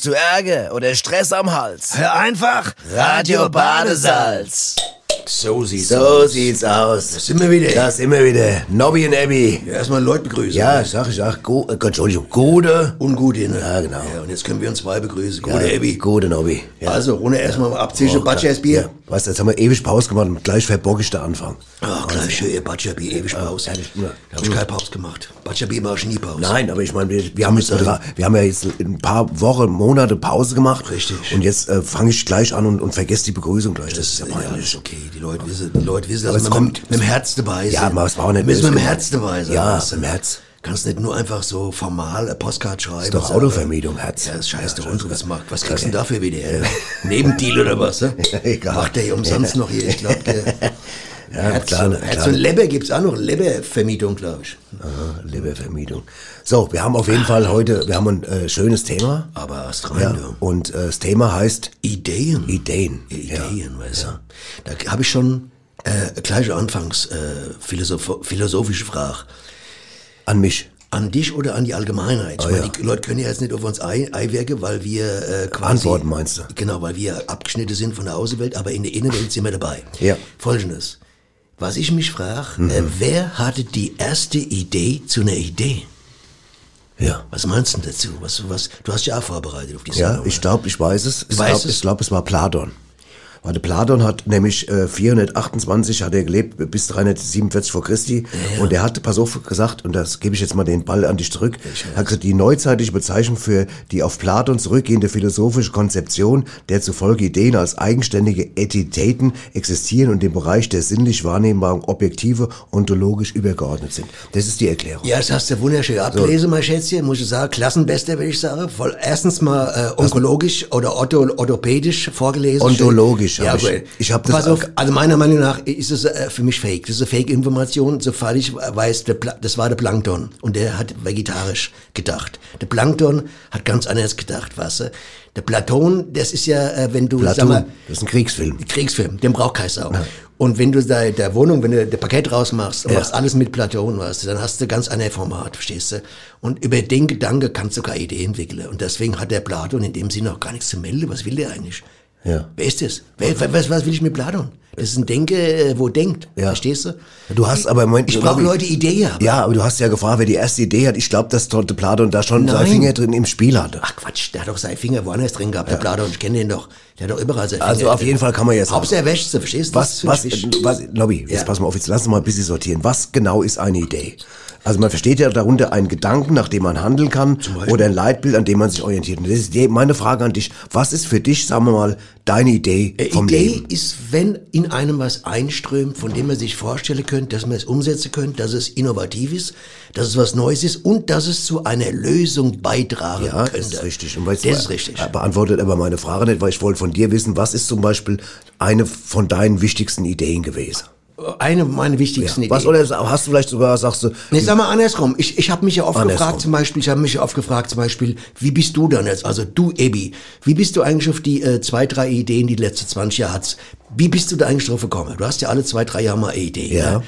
Hast du Ärger oder Stress am Hals? Hör einfach Radio Badesalz. So sieht's So aus. sieht's aus. Da sind wir wieder. Da sind wir wieder. Nobby und Abby. Ja, erstmal Leute begrüßen. Ja, sag ich, sag, go, äh, Entschuldigung, Gute. Ungute, ne? Ja, genau. Ja, und jetzt können wir uns zwei begrüßen. Ja, Gute, Abby. Gute Nobby. Ja. Also, Runde erstmal abzischen, Oh, Batschers Ja. Bier. Weißt du, jetzt haben wir ewig Pause gemacht und gleich verbock ich der Anfang. Ach, gleich schön, ihr Batscher Bier, ewig Pause. ehrlich, ja. Da hab ich keine Pause gemacht. Batscher Bier mach ich nie Pause. Nein, aber ich meine, wir, wir, haben jetzt, wir haben ja jetzt ein paar Wochen, Monate Pause gemacht. Richtig. Und jetzt äh, fange ich gleich an und, und vergesse die Begrüßung gleich. Das, ist ja Ja, peinlich. ist okay. Die Leute wissen, die Leute wissen, Aber dass es wir kommt- mit, mit dem Herz dabei sind. Ja, aber es war auch nicht Müssen wir mit dem. Herz dabei sein. Ja, du? im Herz. Kannst nicht nur einfach so formal eine Postcard schreiben. Ist doch Autovermietung, Herz. Ja, das scheiß doch Ja, uns, was macht. Was kriegst du denn dafür wieder? Nebendeal oder was? Ne? Egal. Macht der hier umsonst noch hier, ich glaube, der. Ja, Herz, klar, klar. Herz und Leber gibt's auch noch. Lebervermietung, glaube ich. Aha, Lebervermietung. So, wir haben auf jeden Fall heute, wir haben ein äh, schönes Thema. Aber was rein, Ja, und äh, das Thema heißt Ideen. Ideen. Ideen, weißt du. Da habe ich schon äh, gleich anfangs äh, philosoph philosophische Frage. An mich. An dich oder an die Allgemeinheit? Oh, ja. die Leute können ja jetzt nicht auf uns ei- einwirken, weil wir äh, quasi... Antworten meinst du? Genau, weil wir abgeschnitten sind von der Außenwelt, aber in der Innenwelt sind wir dabei. Ja. Folgendes. Was ich mich frage, Mhm. äh, wer hatte die erste Idee zu einer Idee? Ja. Was meinst du dazu? Was, was, du hast ja auch vorbereitet auf die Ja, Sendung. ich glaube, ich weiß es. Ich glaube, es war Platon. Weil der Platon hat nämlich äh, 428 hat er gelebt bis 347 vor Christi und er hat, pass auf, gesagt und das gebe ich jetzt mal den Ball an dich zurück, hat gesagt, die neuzeitliche Bezeichnung für die auf Platon zurückgehende philosophische Konzeption, der zufolge Ideen als eigenständige Entitäten existieren und dem Bereich der sinnlich wahrnehmbaren Objektive ontologisch übergeordnet sind. Das ist die Erklärung. Ja, das hast du wunderschön ablesen, mein Schätzchen, muss ich sagen. Klassenbester, würde ich sagen. Voll, erstens mal äh, onkologisch oder ortho, orthopädisch vorgelesen. Ontologisch Ja, hab ich- ich hab das auf, auch- also meiner Meinung nach ist es äh, für mich fake. Das ist eine Fake-Information, soweit ich weiß, das war der Plankton. Und der hat vegetarisch gedacht. Der Plankton hat ganz anders gedacht, weißt du. Der Platon, das ist ja, äh, wenn du, sag Platon, mal, das ist ein Kriegsfilm. Kriegsfilm, den braucht keine Sau. Und wenn du da der Wohnung, wenn du der Paket rausmachst und machst alles mit Platon, weißt du, dann hast du ganz ein Format, verstehst du? Und über den Gedanke kannst du keine Idee entwickeln. Und deswegen hat der Platon in dem Sinne auch gar nichts zu melden. Was will der eigentlich? Ja. Wer ist das? Wer, was, was will ich mit Platon? Das ist ein Denke, äh, wo denkt. Ja. Verstehst du? Du hast aber im Moment. Ich brauche Leute, Idee haben. Ja, aber du hast ja gefragt, wer die erste Idee hat. Ich glaube, dass der Platon da schon seine Nein. Finger drin im Spiel hatte. Ach Quatsch, der hat doch seine Finger woanders drin gehabt, der Platon. Ich kenne den doch. Der hat doch überall seine Finger Also auf jeden Fall kann man jetzt. Hauptsache wäscht sie, verstehst du? Was, was, was, Lobby, jetzt Ja. pass mal auf, jetzt lass uns mal ein bisschen sortieren. Was genau ist eine Idee? Also man versteht ja darunter einen Gedanken, nach dem man handeln kann, oder ein Leitbild, an dem man sich orientiert. Und das ist die, meine Frage an dich. Was ist für dich, sagen wir mal, deine Idee Äh, vom Idee Leben? ist, wenn in einem was einströmt, von dem man sich vorstellen könnte, dass man es umsetzen könnte, dass es innovativ ist, dass es was Neues ist und dass es zu einer Lösung beitragen Ja, könnte. das ist richtig. Und weißt das ist richtig. äh, Beantwortet aber meine Frage nicht, weil ich wollte von dir wissen, was ist zum Beispiel eine von deinen wichtigsten Ideen gewesen? Eine meiner wichtigsten Was, Ideen. oder hast du vielleicht sogar, sagst du, Nee, sag mal andersrum. Ich, ich habe mich ja oft Andersrum. gefragt, zum Beispiel, ich habe mich ja oft gefragt, zum Beispiel, wie bist du dann jetzt, also du, Ebi, wie bist du eigentlich auf die äh, zwei, drei Ideen, die die letzte 20 Jahre hast, wie bist du da eigentlich drauf gekommen? Du hast ja alle zwei, drei Jahre mal eine Idee. Ja. Ne?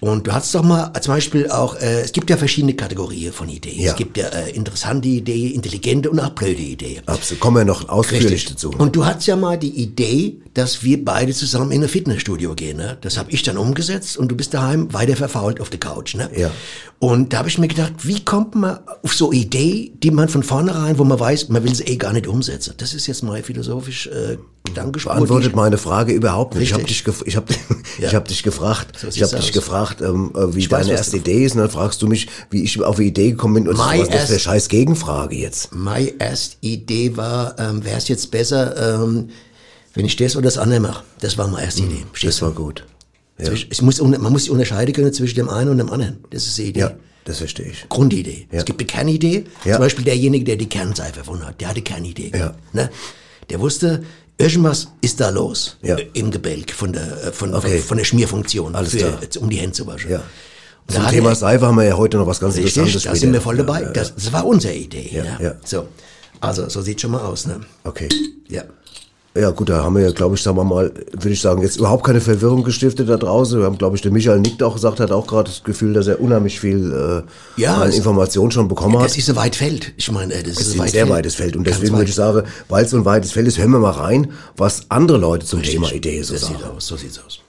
Und du hast doch mal zum Beispiel auch, äh, es gibt ja verschiedene Kategorien von Ideen. Ja. Es gibt ja äh, interessante Ideen, intelligente und auch blöde Ideen. Absolut. Kommen wir noch ausführlich dazu. Und du hattest ja mal die Idee, dass wir beide zusammen in ein Fitnessstudio gehen. Ne? Das habe ich dann umgesetzt und du bist daheim weiter verfault auf der Couch. Ne? Ja. Und da habe ich mir gedacht, wie kommt man auf so eine Idee, die man von vornherein, wo man weiß, man will sie eh gar nicht umsetzen. Das ist jetzt mal philosophisch äh, Gedankenspur. beantwortet meine Frage überhaupt nicht. Ich habe Richtig. dich, ich hab, Ja. ich hab dich gefragt, So ich habe dich aus. Gefragt, ähm, äh, wie Ich weiß, deine was erste Idee ist, und dann fragst du mich, wie ich auf die Idee gekommen bin. Und My was ist das für eine scheiß Gegenfrage jetzt? Meine erste Idee war, ähm, wäre es jetzt besser, ähm, wenn ich das oder das andere mache. Das war meine erste Idee. Verstehst Hm, Das war gut. Ja, Es muss, man muss sich unterscheiden können zwischen dem einen und dem anderen. Das ist die Idee. ja das verstehe ich. Grundidee. Ja. Es gibt eine Kernidee. Ja. Zum Beispiel derjenige, der die Kernseife erfunden hat. Der hatte Kernidee. Ja. Ne? Der wusste, irgendwas ist da los Ja. im Gebälk von der, äh, von, Okay. von, der Schmierfunktion, Alles für, klar. um die Hände zu waschen. Ja. Da Zum hat Thema Seife haben wir ja heute noch was ganz Richtig, Interessantes da sind wir voll dabei. Ja, Das, das war unsere Idee. So. Also, so sieht schon mal aus, ne? Okay. Ja. Ja gut, da haben wir ja, glaube ich, sagen wir mal, würde ich sagen, jetzt überhaupt keine Verwirrung gestiftet da draußen. Wir haben, glaube ich, der Michael Nick auch gesagt, hat auch gerade das Gefühl, dass er unheimlich viel äh, Ja, an Informationen schon bekommen hat. Das ist ein weit Feld. Ich meine, äh, das Es ist ein ein sehr weites Feld. Und deswegen würde ich sagen, weil es so ein weites Feld ist, hören wir mal rein, was andere Leute zum Thema Idee so Das sagen. sieht aus, so sieht's aus.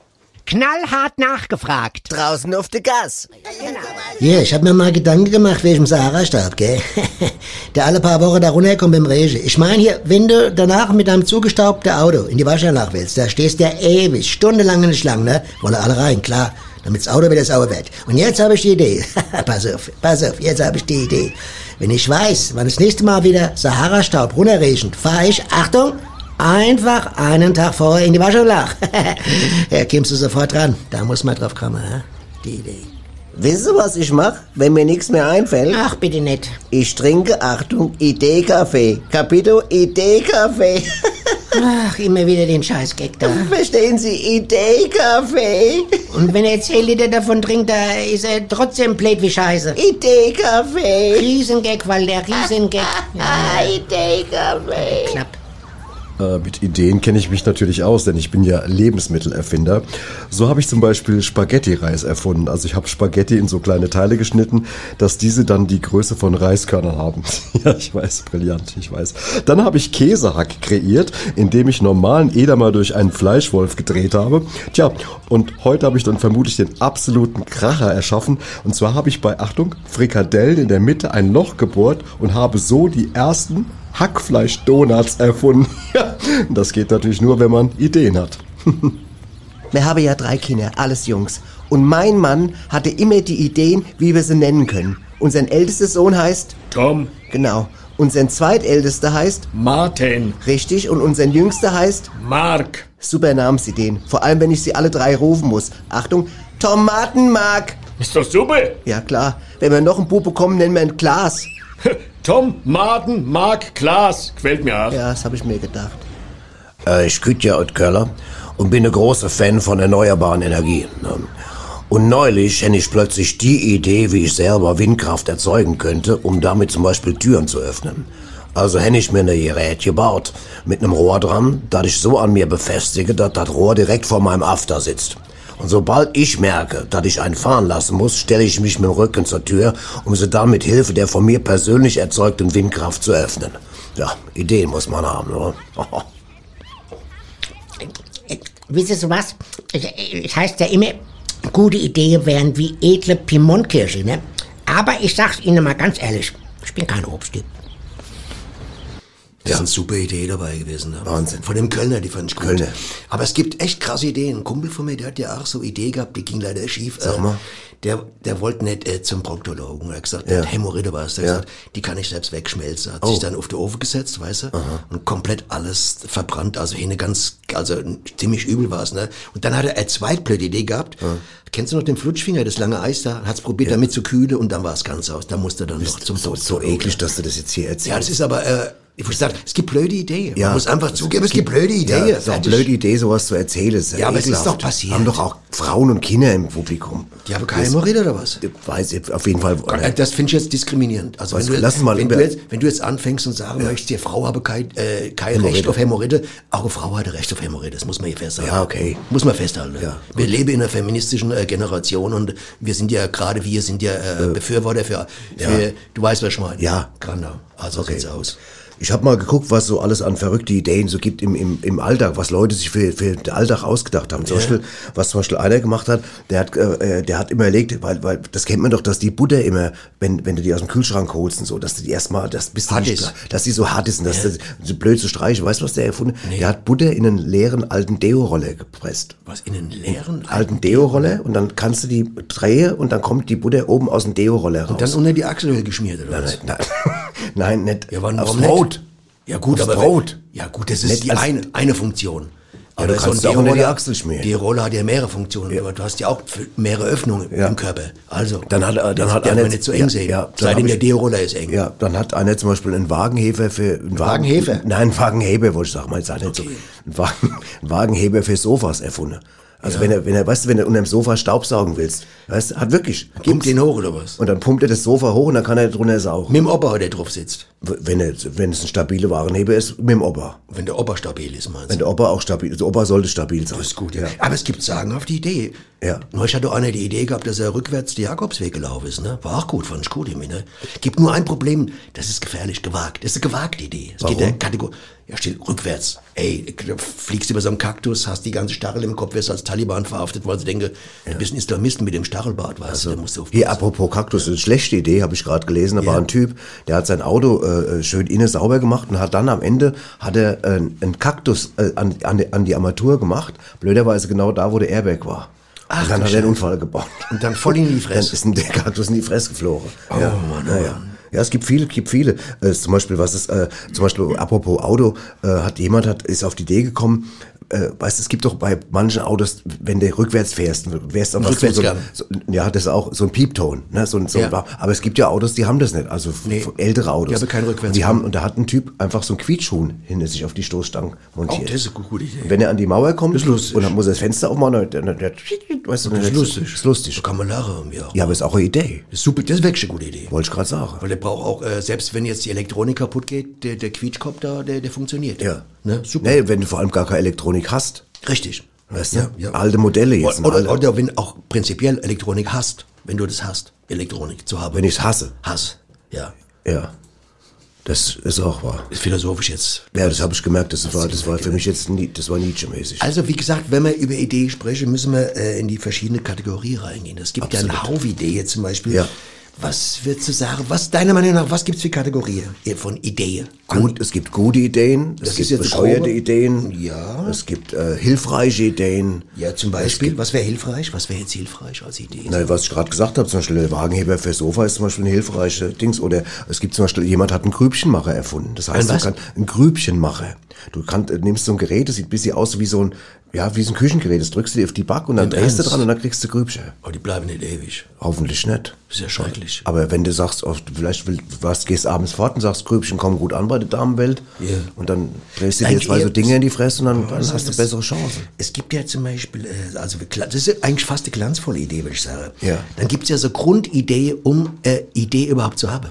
Knallhart nachgefragt. Draußen auf der Gas. Ja, ich hab mir mal Gedanken gemacht wegen dem Sahara-Stab, gell? der alle paar Wochen da runterkommt beim Regen. Ich meine hier, wenn du danach mit deinem zugestaubten Auto in die Waschanlage willst, da stehst du ja ewig, stundenlang in der Schlange, ne? Wollen alle rein, klar. Damit das Auto wieder sauer wird. Und jetzt habe ich die Idee. pass auf, pass auf, jetzt habe ich die Idee. Wenn ich weiß, wann das nächste Mal wieder Sahara-Staub runterregnet, fahre ich, Achtung, einfach einen Tag vorher in die Waschanlage. ja, kommst du sofort dran. Da muss man drauf kommen, hä? Die Idee. Wisst ihr, was ich mache, wenn mir nichts mehr einfällt? Ach, bitte nicht. Ich trinke, Achtung, Idee-Kaffee. Capito Idee-Kaffee. Ach, immer wieder den Scheiß-Gag da. Verstehen Sie, Idee-Kaffee. Und wenn er 10 Liter davon trinkt, da ist er trotzdem blöd wie Scheiße. Idee-Kaffee. Riesengag, weil der Riesengag. Ah, Idee-Kaffee. Klapp. Äh, mit Ideen kenne ich mich natürlich aus, denn ich bin ja Lebensmittelerfinder. So habe ich zum Beispiel Spaghetti-Reis erfunden. Also ich habe Spaghetti in so kleine Teile geschnitten, dass diese dann die Größe von Reiskörnern haben. ja, ich weiß, brillant, ich weiß. Dann habe ich Käsehack kreiert, indem ich normalen Edamer durch einen Fleischwolf gedreht habe. Tja, und heute habe ich dann vermutlich den absoluten Kracher erschaffen. Und zwar habe ich bei, Achtung, Frikadellen in der Mitte ein Loch gebohrt und habe so die ersten Hackfleisch-Donuts erfunden. Ja, das geht natürlich nur, wenn man Ideen hat. Wir haben ja drei Kinder, alles Jungs. Und mein Mann hatte immer die Ideen, wie wir sie nennen können. Unser ältester Sohn heißt, Tom, genau, unser zweitältester heißt, Martin, richtig, und unser jüngster heißt, Mark. super Namensideen. Vor allem, wenn ich sie alle drei rufen muss. Achtung, Tomatenmark. Ist doch super. Ja klar, wenn wir noch einen Bub bekommen, nennen wir ihn Klaas. Tom, Martin, Mark, Klaas. Quält mir auch. Ja, das habe ich mir gedacht. Äh, ich küt ja aus Köller und bin ein großer Fan von erneuerbaren Energien. ne? Und neulich hätte ich plötzlich die Idee, wie ich selber Windkraft erzeugen könnte, um damit zum Beispiel Türen zu öffnen. Also hätte ich mir eine Gerät gebaut, mit einem Rohr dran, das ich so an mir befestige, dass das Rohr direkt vor meinem After sitzt. Und sobald ich merke, dass ich einen fahren lassen muss, stelle ich mich mit dem Rücken zur Tür, um sie dann mit Hilfe der von mir persönlich erzeugten Windkraft zu öffnen. Ja, Ideen muss man haben, oder? Wisst ihr was? Es heißt ja immer, gute Ideen wären wie edle Piemontkirschel, ne? Aber ich sag's Ihnen mal ganz ehrlich, ich bin kein Obsttyp. Das ist eine super Idee dabei gewesen. Ne? Wahnsinn. Von dem Kölner, die fand ich gut. Kölner. Aber es gibt echt krasse Ideen. Ein Kumpel von mir, der hat ja auch so Idee gehabt, die ging leider schief. Sag Äh, mal. Der, der wollte nicht äh, zum Proktologen. Er hat gesagt, Ja. der hat Hämorrhoide war es. Der hat Ja. gesagt, die kann ich selbst wegschmelzen. Hat Oh. sich dann auf den Ofen gesetzt, weißt du? Und komplett alles verbrannt. Also eine ganz, also ziemlich übel war es. Ne? Und dann hat er eine zweitblöde Idee gehabt. Kennst du noch den Flutschfinger, das lange Eis da? Hat's probiert, damit zu kühlen und dann war es ganz aus. Da musste er dann noch zum so, so eklig, dass du das jetzt hier erzählst. Ja, das ist aber, äh, ich muss sagen, es gibt blöde Ideen. Ja. Man muss einfach zugeben, es gibt blöde Ideen. Ja, ist auch eine blöde Idee, sowas zu erzählen. Das Ja, aber es ist doch passiert. Haben doch auch Frauen und Kinder im Publikum. Die haben keine Hämorrhoide oder was? Ich weiß ich auf jeden Fall. Äh, Das finde ich jetzt diskriminierend. Also wenn Weißt du, uns mal wenn, du jetzt, wenn du jetzt anfängst und sagen möchtest, die Frau habe kein, äh, kein Recht auf Hämorrhoide, auch eine Frau hat Recht auf Hämorrhoide, das muss man hier festhalten. Ja, okay. Muss man festhalten. Ja, wir leben in einer feministischen äh, Generation und wir sind ja, gerade wir sind ja äh, Befürworter für, für ja. du weißt, was ich meine. Ja. Genau. Also Okay. sieht's aus. Ich habe mal geguckt, was so alles an verrückte Ideen so gibt im, im, im Alltag, was Leute sich für, für den Alltag ausgedacht haben. Zum Beispiel, was zum Beispiel einer gemacht hat, der hat, äh, der hat immer überlegt, weil, weil das kennt man doch, dass die Butter immer, wenn, wenn du die aus dem Kühlschrank holst und so, dass du die erstmal, das bist du Hart nicht, dass die so hart ist und dass du so blöd zu streichen. Weißt du, was der erfunden hat? Der hat Butter in einen leeren alten Deo-Roller gepresst. Was in den leeren alten Deo-Roller und dann kannst du die drehen und dann kommt die Butter oben aus dem Deo-Roller raus. Und dann unter die Achselhöhle geschmiert, oder was? Nein, nein, nicht. Ja, warum. Nicht? Ja gut, Aufs aber Brot. Ja gut, das ist Nicht die als- eine, eine Funktion. du kannst auch unter die Achsel schmieren. Die Rolle hat ja mehrere Funktionen, aber du hast ja auch f- mehrere Öffnungen Ja. im Körper. Also, Dann hat, äh, dann hat darf einer man nicht so eng ja, sehen. Ja, dann Seitdem der Deo-Roller ist eng. Ja, dann hat einer zum Beispiel einen Wagenheber für einen Wagen, Wagenhefer? Nein, einen Wagenheber wollte ich sagen, mal jetzt nicht so. Einen, Wagen, einen Wagenheber für Sofas erfunden. Also wenn er, wenn er, weißt du, wenn er unter dem Sofa Staubsaugen willst, weißt du, hat wirklich. Pumpt den hoch oder was? Und dann pumpt er das Sofa hoch und dann kann er drunter saugen. Mit dem Opa, der drauf sitzt. Wenn, er, wenn es ein stabile Warenheber ist, mit dem Opa. Wenn der Opa stabil ist, meinst Wenn du? der Opa auch stabil ist. Der Opa sollte stabil sein. Das ist gut, ja. Aber es gibt sagenhafte Idee. Ja. Neulich hatte einer die Idee gehabt, dass er rückwärts die Jakobsweg gelaufen ist. Ne? War auch gut, fand ich gut. Ne? Gibt nur ein Problem, das ist gefährlich, gewagt. Das ist eine gewagte Idee. Es geht Warum? der Kategorie, ja, steht rückwärts. Ey, du fliegst über so einen Kaktus, hast die ganze Stachel im Kopf, wirst als Taliban verhaftet, weil sie denken, du bist ein Islamisten mit dem Stachelbart, weißt du, da musst du aufpassen. Hier, apropos Kaktus, eine schlechte Idee, habe ich gerade gelesen. Da Ja. war ein Typ, der hat sein Auto äh, schön innen sauber gemacht und hat dann am Ende hat er äh, einen Kaktus äh, an, an, die- an die Armatur gemacht. Blöderweise genau da, wo der Airbag war. Ach, und dann du hat er einen. Unfall gebaut. Und dann voll in die Dann Fresse. ist ein der Kaktus in die Fresse geflogen. Oh, ja. Mann, oh naja. Ja, es gibt viele, gibt viele. Äh, zum Beispiel, was ist, äh, zum Beispiel, apropos Auto, äh, hat jemand hat, ist auf die Idee gekommen, äh, weißt du, es gibt doch bei manchen Autos, wenn du rückwärts fährst, wärst du einfach so, so, so, ja, das ist auch so ein Piepton, ne, so, ein- so, ein- Ja. aber es gibt ja Autos, die haben das nicht, also Nee. ältere Autos. Die haben keinen Rückwärtsgang. Die haben, und da hat ein Typ einfach so einen Quietschuhn hinter sich auf die Stoßstangen Oh, montiert. das ist eine gute Idee. Und wenn er an die Mauer kommt, und dann muss er das Fenster aufmachen, dann, dann, dann, weißt du, dann Das ist lustig. Ist lustig. So kann man lachen. Ja. Ja, aber ist auch eine Idee, Das ist super, das ist wirklich eine gute Idee. wollte ich gerade sagen. Weil der braucht auch, äh, selbst wenn jetzt die Elektronik kaputt geht, der, der Quietschkopf da, der, der funktioniert. Ja. Ne? Super. Nee, wenn du vor allem gar keine Elektronik hast. Richtig. Weißt du? Ja, ja. Alte Modelle jetzt. Oder, oder, oder wenn auch prinzipiell Elektronik hast, wenn du das hast, Elektronik zu haben. wenn ich es hasse. Hass. Ja. Ja. Das ist auch wahr. Ist philosophisch jetzt. Ja, das habe ich gemerkt. Das war, das war für mich jetzt nie, das war Nietzsche-mäßig. Also wie gesagt, wenn wir über Ideen sprechen, müssen wir äh, in die verschiedenen Kategorien reingehen. Es gibt ja Absolut. einen Haufen Ideen zum Beispiel. Ja. Was würdest du sagen, was deiner Meinung nach, was gibt's für Kategorien von Ideen? Gut, es gibt gute Ideen, es Das gibt ist jetzt bescheuerte. Ideen, Ja. es gibt äh, hilfreiche Ideen. Ja, zum Beispiel, was wäre hilfreich? Was wäre jetzt hilfreich als Idee? Na, was ich gerade gesagt habe, zum Beispiel der Wagenheber für Sofa ist zum Beispiel ein hilfreiche Dings. Oder es gibt zum Beispiel, jemand hat einen Grübchenmacher erfunden. Das heißt, Ein was? du kannst einen Grübchenmacher. Du kannst, äh, nimmst so ein Gerät, das sieht ein bisschen aus wie so ein, ja, wie so ein Küchengerät. Das drückst du dir auf die Back und dann Im drehst du Ernst? dran und dann kriegst du Grübchen. Aber die bleiben nicht ewig. Hoffentlich nicht. Ist ja schrecklich. Aber wenn du sagst, oh, vielleicht will, was, gehst abends fort und sagst, Grübchen kommen gut an bei der Damenwelt Ja. und dann drehst du dir zwei so eher- Dinge in die Fresse und dann, dann hast du bessere Chancen. Es gibt ja zum Beispiel, äh, also wir- das ist eigentlich fast eine glanzvolle Idee, würde ich sagen. Ja. Dann gibt es ja so Grundidee, um äh, Idee überhaupt zu haben.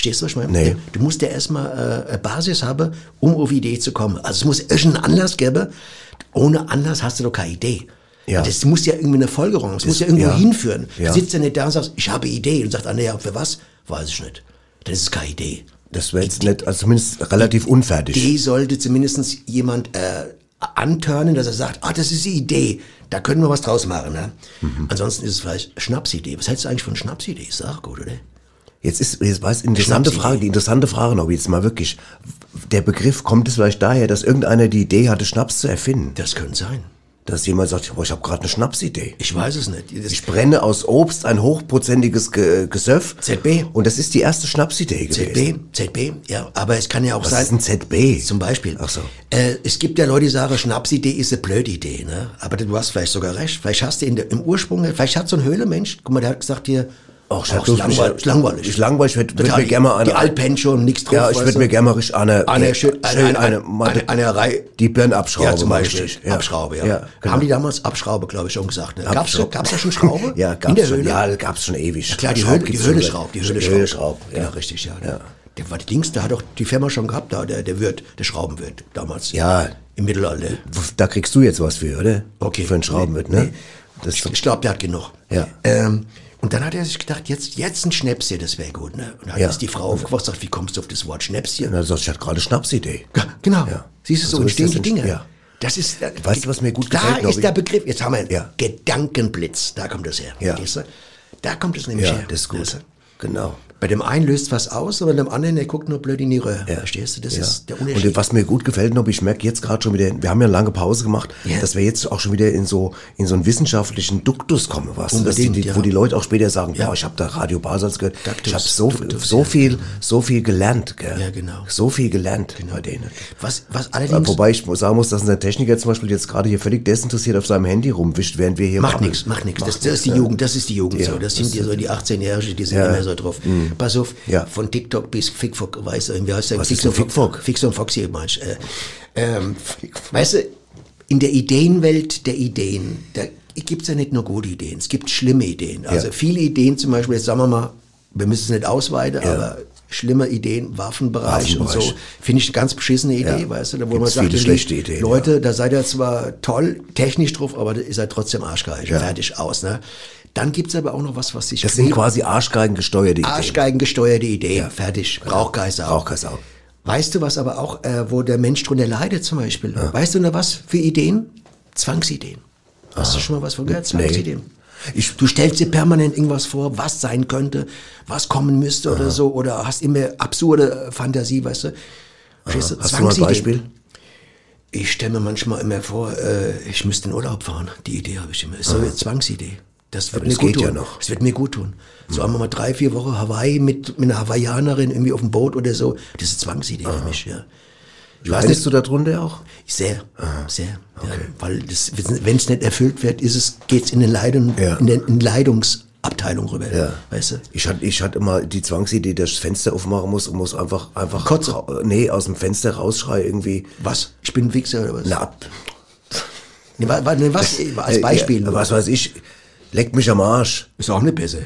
Verstehst du, was ich meine? Nee. Du musst ja erstmal äh, eine Basis haben, um auf Idee zu kommen. Also es muss irgendeinen Anlass geben. Ohne Anlass hast du doch keine Idee. Ja. Das muss ja irgendwie eine Folgerung, es muss ja irgendwo ja. hinführen. Ja. Du sitzt ja nicht da und sagst, ich habe Idee und sagt, ah, nee, ja, für was? Weiß ich nicht. Das ist keine Idee. Das wäre jetzt nicht, also zumindest relativ unfertig. Idee sollte zumindest jemand äh, antörnen, dass er sagt, ah, das ist die Idee, da können wir was draus machen. Ne? Mhm. Ansonsten ist es vielleicht Schnapsidee. Was hältst du eigentlich von Schnapsidee? Ist auch gut, oder? Jetzt ist, jetzt weiß, interessante Schnapsidee. Frage, die interessante Frage noch, jetzt mal wirklich. Der Begriff, kommt es vielleicht daher, dass irgendeiner die Idee hatte, Schnaps zu erfinden? Das könnte sein. Dass jemand sagt, boah, ich habe gerade eine Schnapsidee. Ich weiß es nicht. Das Ich brenne aus Obst ein hochprozentiges Ge Gesöff. ZB. Und das ist die erste Schnapsidee gewesen. ZB, ZB, ja, aber es kann ja auch Was sein. ist ein ZB? Zum Beispiel. Ach so. Äh, es gibt ja Leute, die sagen, Schnapsidee ist eine blöde Idee, ne? Aber du hast vielleicht sogar recht. Vielleicht hast du in der, im Ursprung, vielleicht hat so ein Höhlenmensch, guck mal, der hat gesagt hier, Ach, ich ach, ist ich- Ist langweilig. ich langweilig, ich würd- würd Total, mir gerne mal eine- Die Altpension, nichts drauf. Ja, ich würde mir gerne mal eine, Eine, schön, eine, eine, eine, eine, eine Reihe. die Birne abschrauben. Ja, zum Beispiel. Ja. Abschraube, ja. Ja, genau. Haben die damals Abschraube, glaube ich, schon gesagt. Ne? Gab's, Abschraube. gab's da schon Schraube? Ja, In gab's der schon. Höhle? Ja, gab's schon ewig. Ja, klar, die Schraub Höhle, die Höhle schon. schraubt, die Höhle schraubt. schraubt, ja. Genau, richtig, ja. Der, der war die Dings, der hat doch die Firma schon gehabt, da, der, der Wirt, der Schraubenwirt, damals. Ja. Im Mittelalter. Da kriegst du jetzt was für, oder? Okay. Für einen Schraubenwirt, ne? Das Ich, ich glaube, der hat genug. Ja. Ähm, und dann hat er sich gedacht, jetzt, jetzt ein Schnäpschen, das wäre gut. Ne? Und dann Ja. ist die Frau aufgewacht und sagt, wie kommst du auf das Wort Schnäpschen? Na, sagst, ich hatte gerade Schnapsidee. Ja, genau. Ja. Siehst du, so So ist entstehen die Dinge. ja. Das ist, äh, Weißt du, was mir gut da gefällt, ist Nobby? der Begriff, jetzt haben wir Ja. Gedankenblitz, da kommt das her. Ja. Da kommt es nämlich Ja, her. das ist gut. Du? Genau. Bei dem einen löst was aus, aber bei dem anderen, der guckt nur blöd in die Röhre. Ja. Verstehst du? Das Ja. ist der Unterschied. Und was mir gut gefällt, noch, ich merke jetzt gerade schon wieder, wir haben ja eine lange Pause gemacht, Ja. dass wir jetzt auch schon wieder in so in so einen wissenschaftlichen Duktus kommen, was, Unbedingt, die, wo die Leute auch später sagen, Ja. boah, ich habe da Radio Basels gehört, Duktus, ich habe so, Duktus, so viel, so viel gelernt, gell? Ja, genau. So viel gelernt bei denen. was, was Äh, allerdings... Wobei ich sagen muss, dass unser Techniker zum Beispiel jetzt gerade hier völlig desinteressiert auf seinem Handy rumwischt, während wir hier Macht nichts, macht nichts. Das, das ist die. Jugend, das ist die Jugend so. Das das sind ja so die 18-Jährigen, die sind immer so drauf. Pass auf, Ja. von TikTok bis Fickfuck, weißt du, wie heißt der? Was Fix ist Fickfuck? Fix und Foxy, meinst du. Äh, ähm, weißt du, in der Ideenwelt der Ideen, da gibt's ja nicht nur gute Ideen, es gibt schlimme Ideen. Also Ja. viele Ideen zum Beispiel, jetzt sagen wir mal, wir müssen es nicht ausweiten, aber schlimme Ideen, Waffenbereich, und so, Waffenbereich. finde ich eine ganz beschissene Idee, Ja. weißt du, da wo Gibt's man sagt, schlechte Ideen, Leute, da seid ihr zwar toll technisch drauf, aber ihr seid trotzdem arschgeil, fertig aus, ne? Dann gibt's aber auch noch was, was sich Das sind quasi Arschgeigen gesteuerte Ideen. Arschgeigengesteuerte Ideen, fertig, Rauchgeister. Rauchgeister auch. Weißt du was aber auch, äh, wo der Mensch drunter leidet zum Beispiel? Weißt du noch was für Ideen? Zwangsideen. Hast du schon mal was von gehört? Zwangsideen. Ich, du stellst dir permanent irgendwas vor, was sein könnte, was kommen müsste oder so, oder hast immer absurde äh, Fantasie, weißt du? Verstehst Hast du mal ein Beispiel? Ich stelle mir manchmal immer vor, äh, ich müsste in Urlaub fahren. Die Idee habe ich immer. Ist so eine Zwangsidee. Das wird Aber mir das gut geht tun. ja noch. Das wird mir gut tun. So haben wir mal drei, vier Wochen Hawaii mit, mit einer Hawaiianerin irgendwie auf dem Boot oder so. Das ist eine Zwangsidee für mich, ja. Ich weiß nicht, du darunter auch? sehr, sehr. Ja, weil wenn es nicht erfüllt wird, ist es, geht's in den Leidung, Ja. in den in Leidungsabteilung rüber. Ja. Weißt du? Ich hatte, ich hatte immer die Zwangsidee, dass ich das Fenster aufmachen muss und muss einfach, einfach, Kotze. nee, aus dem Fenster rausschreien irgendwie. Was? Ich bin ein Wichser oder was? Na, ab. Nee, wa- wa- nee, was? Als Beispiel. Ja, was weiß ich, leck mich am Arsch. ist auch eine besser.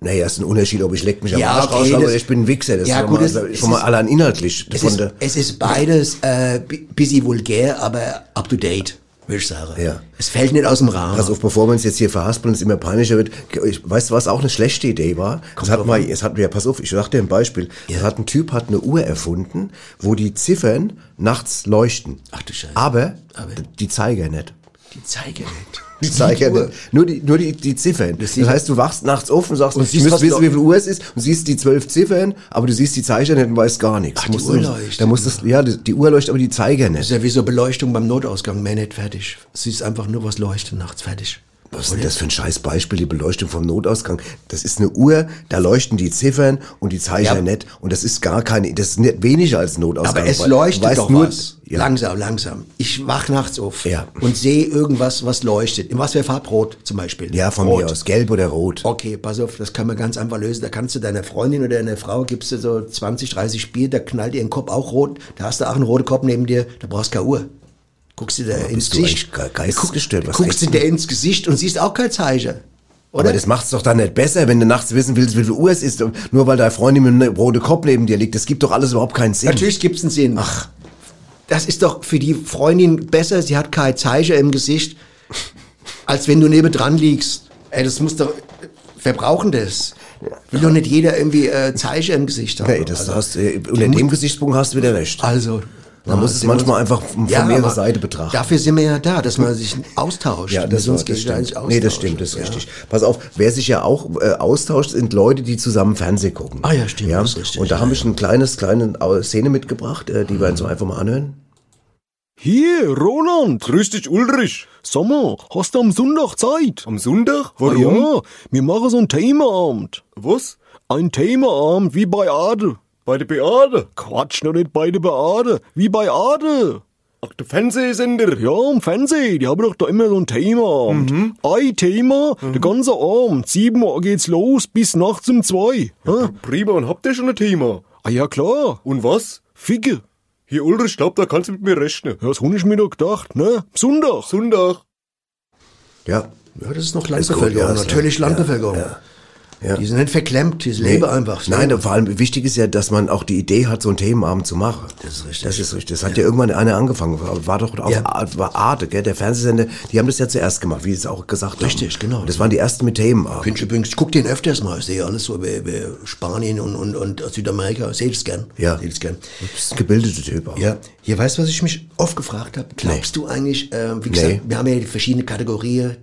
Naja, ist ein Unterschied, ob ich leck mich am Ja, Arsch okay, das- oder ich bin ein Wichser. Das Ja, ist gut, mal, schon mal ist- allein inhaltlich. Es ist, der, es ist beides äh, bi- bisschen vulgär, aber up to date, würde ich sagen. Ja. Es fällt nicht aus dem Rahmen. Pass auf, bevor wir uns jetzt hier verhaspeln und es immer peinlicher wird. Ich, weißt du, was auch eine schlechte Idee war? Es hat mal, es hat, ja, pass auf, ich sag dir ein Beispiel. Es hat ein Typ hat eine Uhr erfunden, wo die Ziffern nachts leuchten. Ach du Scheiße. Aber, Aber? die Zeiger nicht. Die Zeiger nicht. Die Zeiger Uhr. nicht. Nur die, nur die, die Ziffern. Das, sieht- heißt, du wachst nachts auf und sagst, Und du siehst, musst was wissen, wie viel Uhr es ist und siehst die zwölf Ziffern, aber du siehst die Zeiger nicht und weißt gar nichts. Ach, die Musst Uhr du- leuchtet. Da musst du, ja, die, die Uhr leuchtet, aber die Zeiger Das nicht. ist ja wie so Beleuchtung beim Notausgang, mehr nicht fertig. Es ist einfach nur was leuchtet nachts fertig. Was ist denn das für ein scheiß Beispiel, die Beleuchtung vom Notausgang? Das ist eine Uhr, da leuchten die Ziffern und die Zeiger Ja. nicht. Und das ist gar keine, das ist nicht weniger als Notausgang. Aber es leuchtet doch nur, was. Ja. Langsam, langsam. Ich wach nachts auf Ja. und sehe irgendwas, was leuchtet. In was für Farbe? Rot zum Beispiel. Ja, von Rot. mir aus. Gelb oder rot. Okay, pass auf, das kann man ganz einfach lösen. Da kannst du deiner Freundin oder deiner Frau, gibst du so 20, 30 Bier, da knallt ihr den Kopf auch rot. Da hast du auch einen roten Kopf neben dir, da brauchst du keine Uhr. Guckst du da ins Gesicht. geistesgestört? Was guckst du dir ins Gesicht und siehst auch kein Zeichen. Oder? Aber das macht's doch dann nicht besser, wenn du nachts wissen willst, wie viel Uhr es ist, nur weil deine Freundin mit einem roten Kopf neben dir liegt. Das gibt doch alles überhaupt keinen Sinn. Natürlich gibt's einen Sinn. Ach. Das ist doch für die Freundin besser, sie hat kein Zeichen im Gesicht, als wenn du nebendran liegst. Ey, das muss doch, wer brauchen das? Will doch nicht jeder irgendwie äh, Zeichen im Gesicht haben. Nee, das also, hast, äh, unter dem Gesichtspunkt hast du wieder recht. also Man muss es manchmal einfach von Ja, mehrerer Seite betrachten. Dafür sind wir ja da, dass man sich austauscht. Ja, das, uns das stimmt. Nee, das stimmt, das ist Ja. richtig. Pass auf, wer sich ja auch äh, austauscht, sind Leute, die zusammen Fernsehen gucken. Ah ja, stimmt, Ja? das ist richtig, Und da ja, habe ich ein kleines, kleine Szene mitgebracht, äh, die wir uns einfach mal anhören. Hier, Roland. Grüß dich, Ulrich. Sag mal, hast du am Sonntag Zeit? Am Sonntag? Ah, Warum? ja, wir machen so ein Themaabend. Was? Ein Themaabend wie bei Ade. Bei der Beate? Quatsch, noch nicht bei der Beate. Wie bei Ade. Ach, der Fernsehsender. Ja, im Fernsehen, die haben doch da immer so ein Themaabend. Ein Thema, der ganze Abend. Sieben Uhr geht's los, bis nachts um zwei. Ja, Prima, und habt ihr schon ein Thema? ah, ja klar. Und was? Ficke. Hier, Ulrich, ich glaub, da kannst du mit mir rechnen. Ja, das hab ich mir doch gedacht, ne? Sonntag. Sonntag. Ja. Ja, das ist noch Landbevölkerung, natürlich ja, Landbevölkerung. ja, ja. Die sind nicht verklemmt, die Nee. leben einfach. Nein, vor allem wichtig ist ja, dass man auch die Idee hat, so einen Themenabend zu machen. Das ist richtig. Das ist richtig. Das hat ja, irgendwann einer angefangen. War, war doch auch Ja. War Arte, gell? Der Fernsehsender, die haben das ja zuerst gemacht, wie es auch gesagt Richtig, haben. genau. Das waren die ersten mit Themenabend. Finde ich übrigens, ich guck den öfters mal, ich sehe alles so über, über Spanien und, und, und Südamerika, sehe das gern. Ja. Sehe das gern. Ein gebildeter Typ auch. Ja, hier weißt du, was ich mich oft gefragt habe? Glaubst du eigentlich, äh, wie gesagt, Nee. wir haben ja verschiedene Kategorien,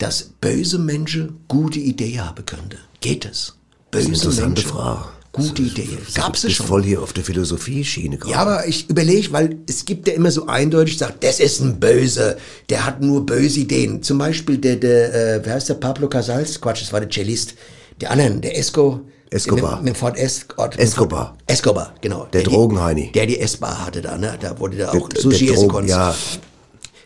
dass böse Menschen gute Ideen haben könnte? Geht es? Böse Menschen, Frage. Gute Ideen. Gab's Du es schon? voll hier auf der Philosophie-Schiene gerade. Ja, aber ich überlege, weil es gibt ja immer so eindeutig, sagt, das ist ein Böse, der hat nur böse Ideen. Zum Beispiel der, der äh, wer heißt der, Pablo Casals? Quatsch, das war der Cellist. Der anderen, der Esco. Escobar. Mit, mit Ford Escort. Escobar. Escobar, genau. Der die- Drogenheini. Der die Essbar hatte da, ne? Da wurde da Der- auch Sushi der essen Drogen- konnte. Ja,